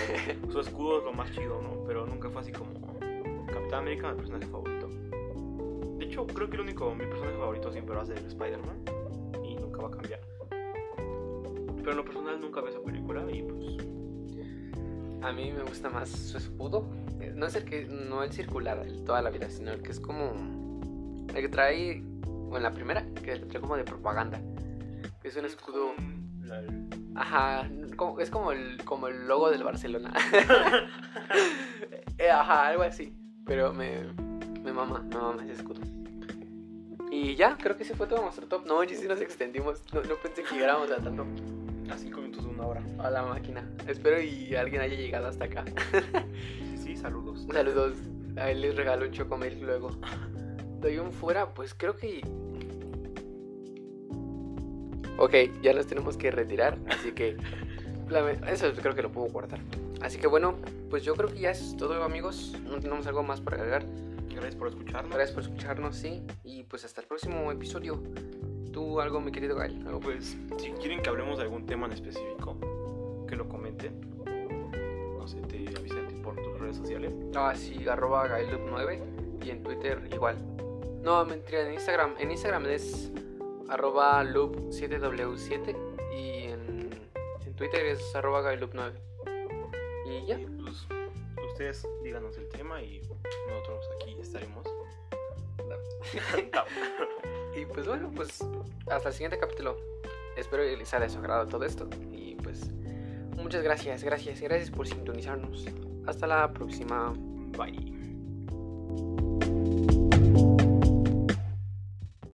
su escudo es lo más chido, ¿no? Pero nunca fue así como Capitán América mi personaje favorito. De hecho, creo que el único, mi personaje favorito siempre va a ser Spider-Man. Y nunca va a cambiar. Pero en lo personal nunca vi esa película y pues... A mí me gusta más su escudo. Eh, No es el que, no el circular el toda la vida, sino el que es como el que trae, o en la primera, que trae como de propaganda. Es un escudo, ajá, como- es como el, como el logo del Barcelona. Eh, ajá, algo así. Pero me, me mama, me mama ese escudo. Y ya, creo que ese fue todo nuestro top. No, sí nos extendimos. No, no pensé que llegáramos a tanto. A 5 minutos de una hora. A la máquina. Espero y alguien haya llegado hasta acá. Sí, sí, saludos. Saludos. A él les regalo un chocomil luego. Doy un fuera, pues creo que. Ok, ya nos tenemos que retirar, así que. Eso creo que lo puedo guardar. Así que bueno, pues yo creo que ya es todo, amigos. No tenemos algo más para agregar. Gracias por escucharnos. Gracias por escucharnos, sí. Y pues hasta el próximo episodio. ¿Tú algo, mi querido Gael? ¿Algo? Pues, si quieren que hablemos de algún tema en específico, que lo comenten. No sé, te avisen a ti por tus redes sociales. Ah, sí, arroba Gaelup9 y en Twitter igual. No, mentira, en Instagram. En Instagram es arroba loop7w7 y en, en Twitter es arroba Gaelup9. Y ya. Y pues, ustedes díganos el tema y nosotros aquí estaremos. Y pues bueno, pues hasta el siguiente capítulo. Espero que les haya agrado todo esto. Y pues muchas gracias, gracias, gracias por sintonizarnos. Hasta la próxima. Bye.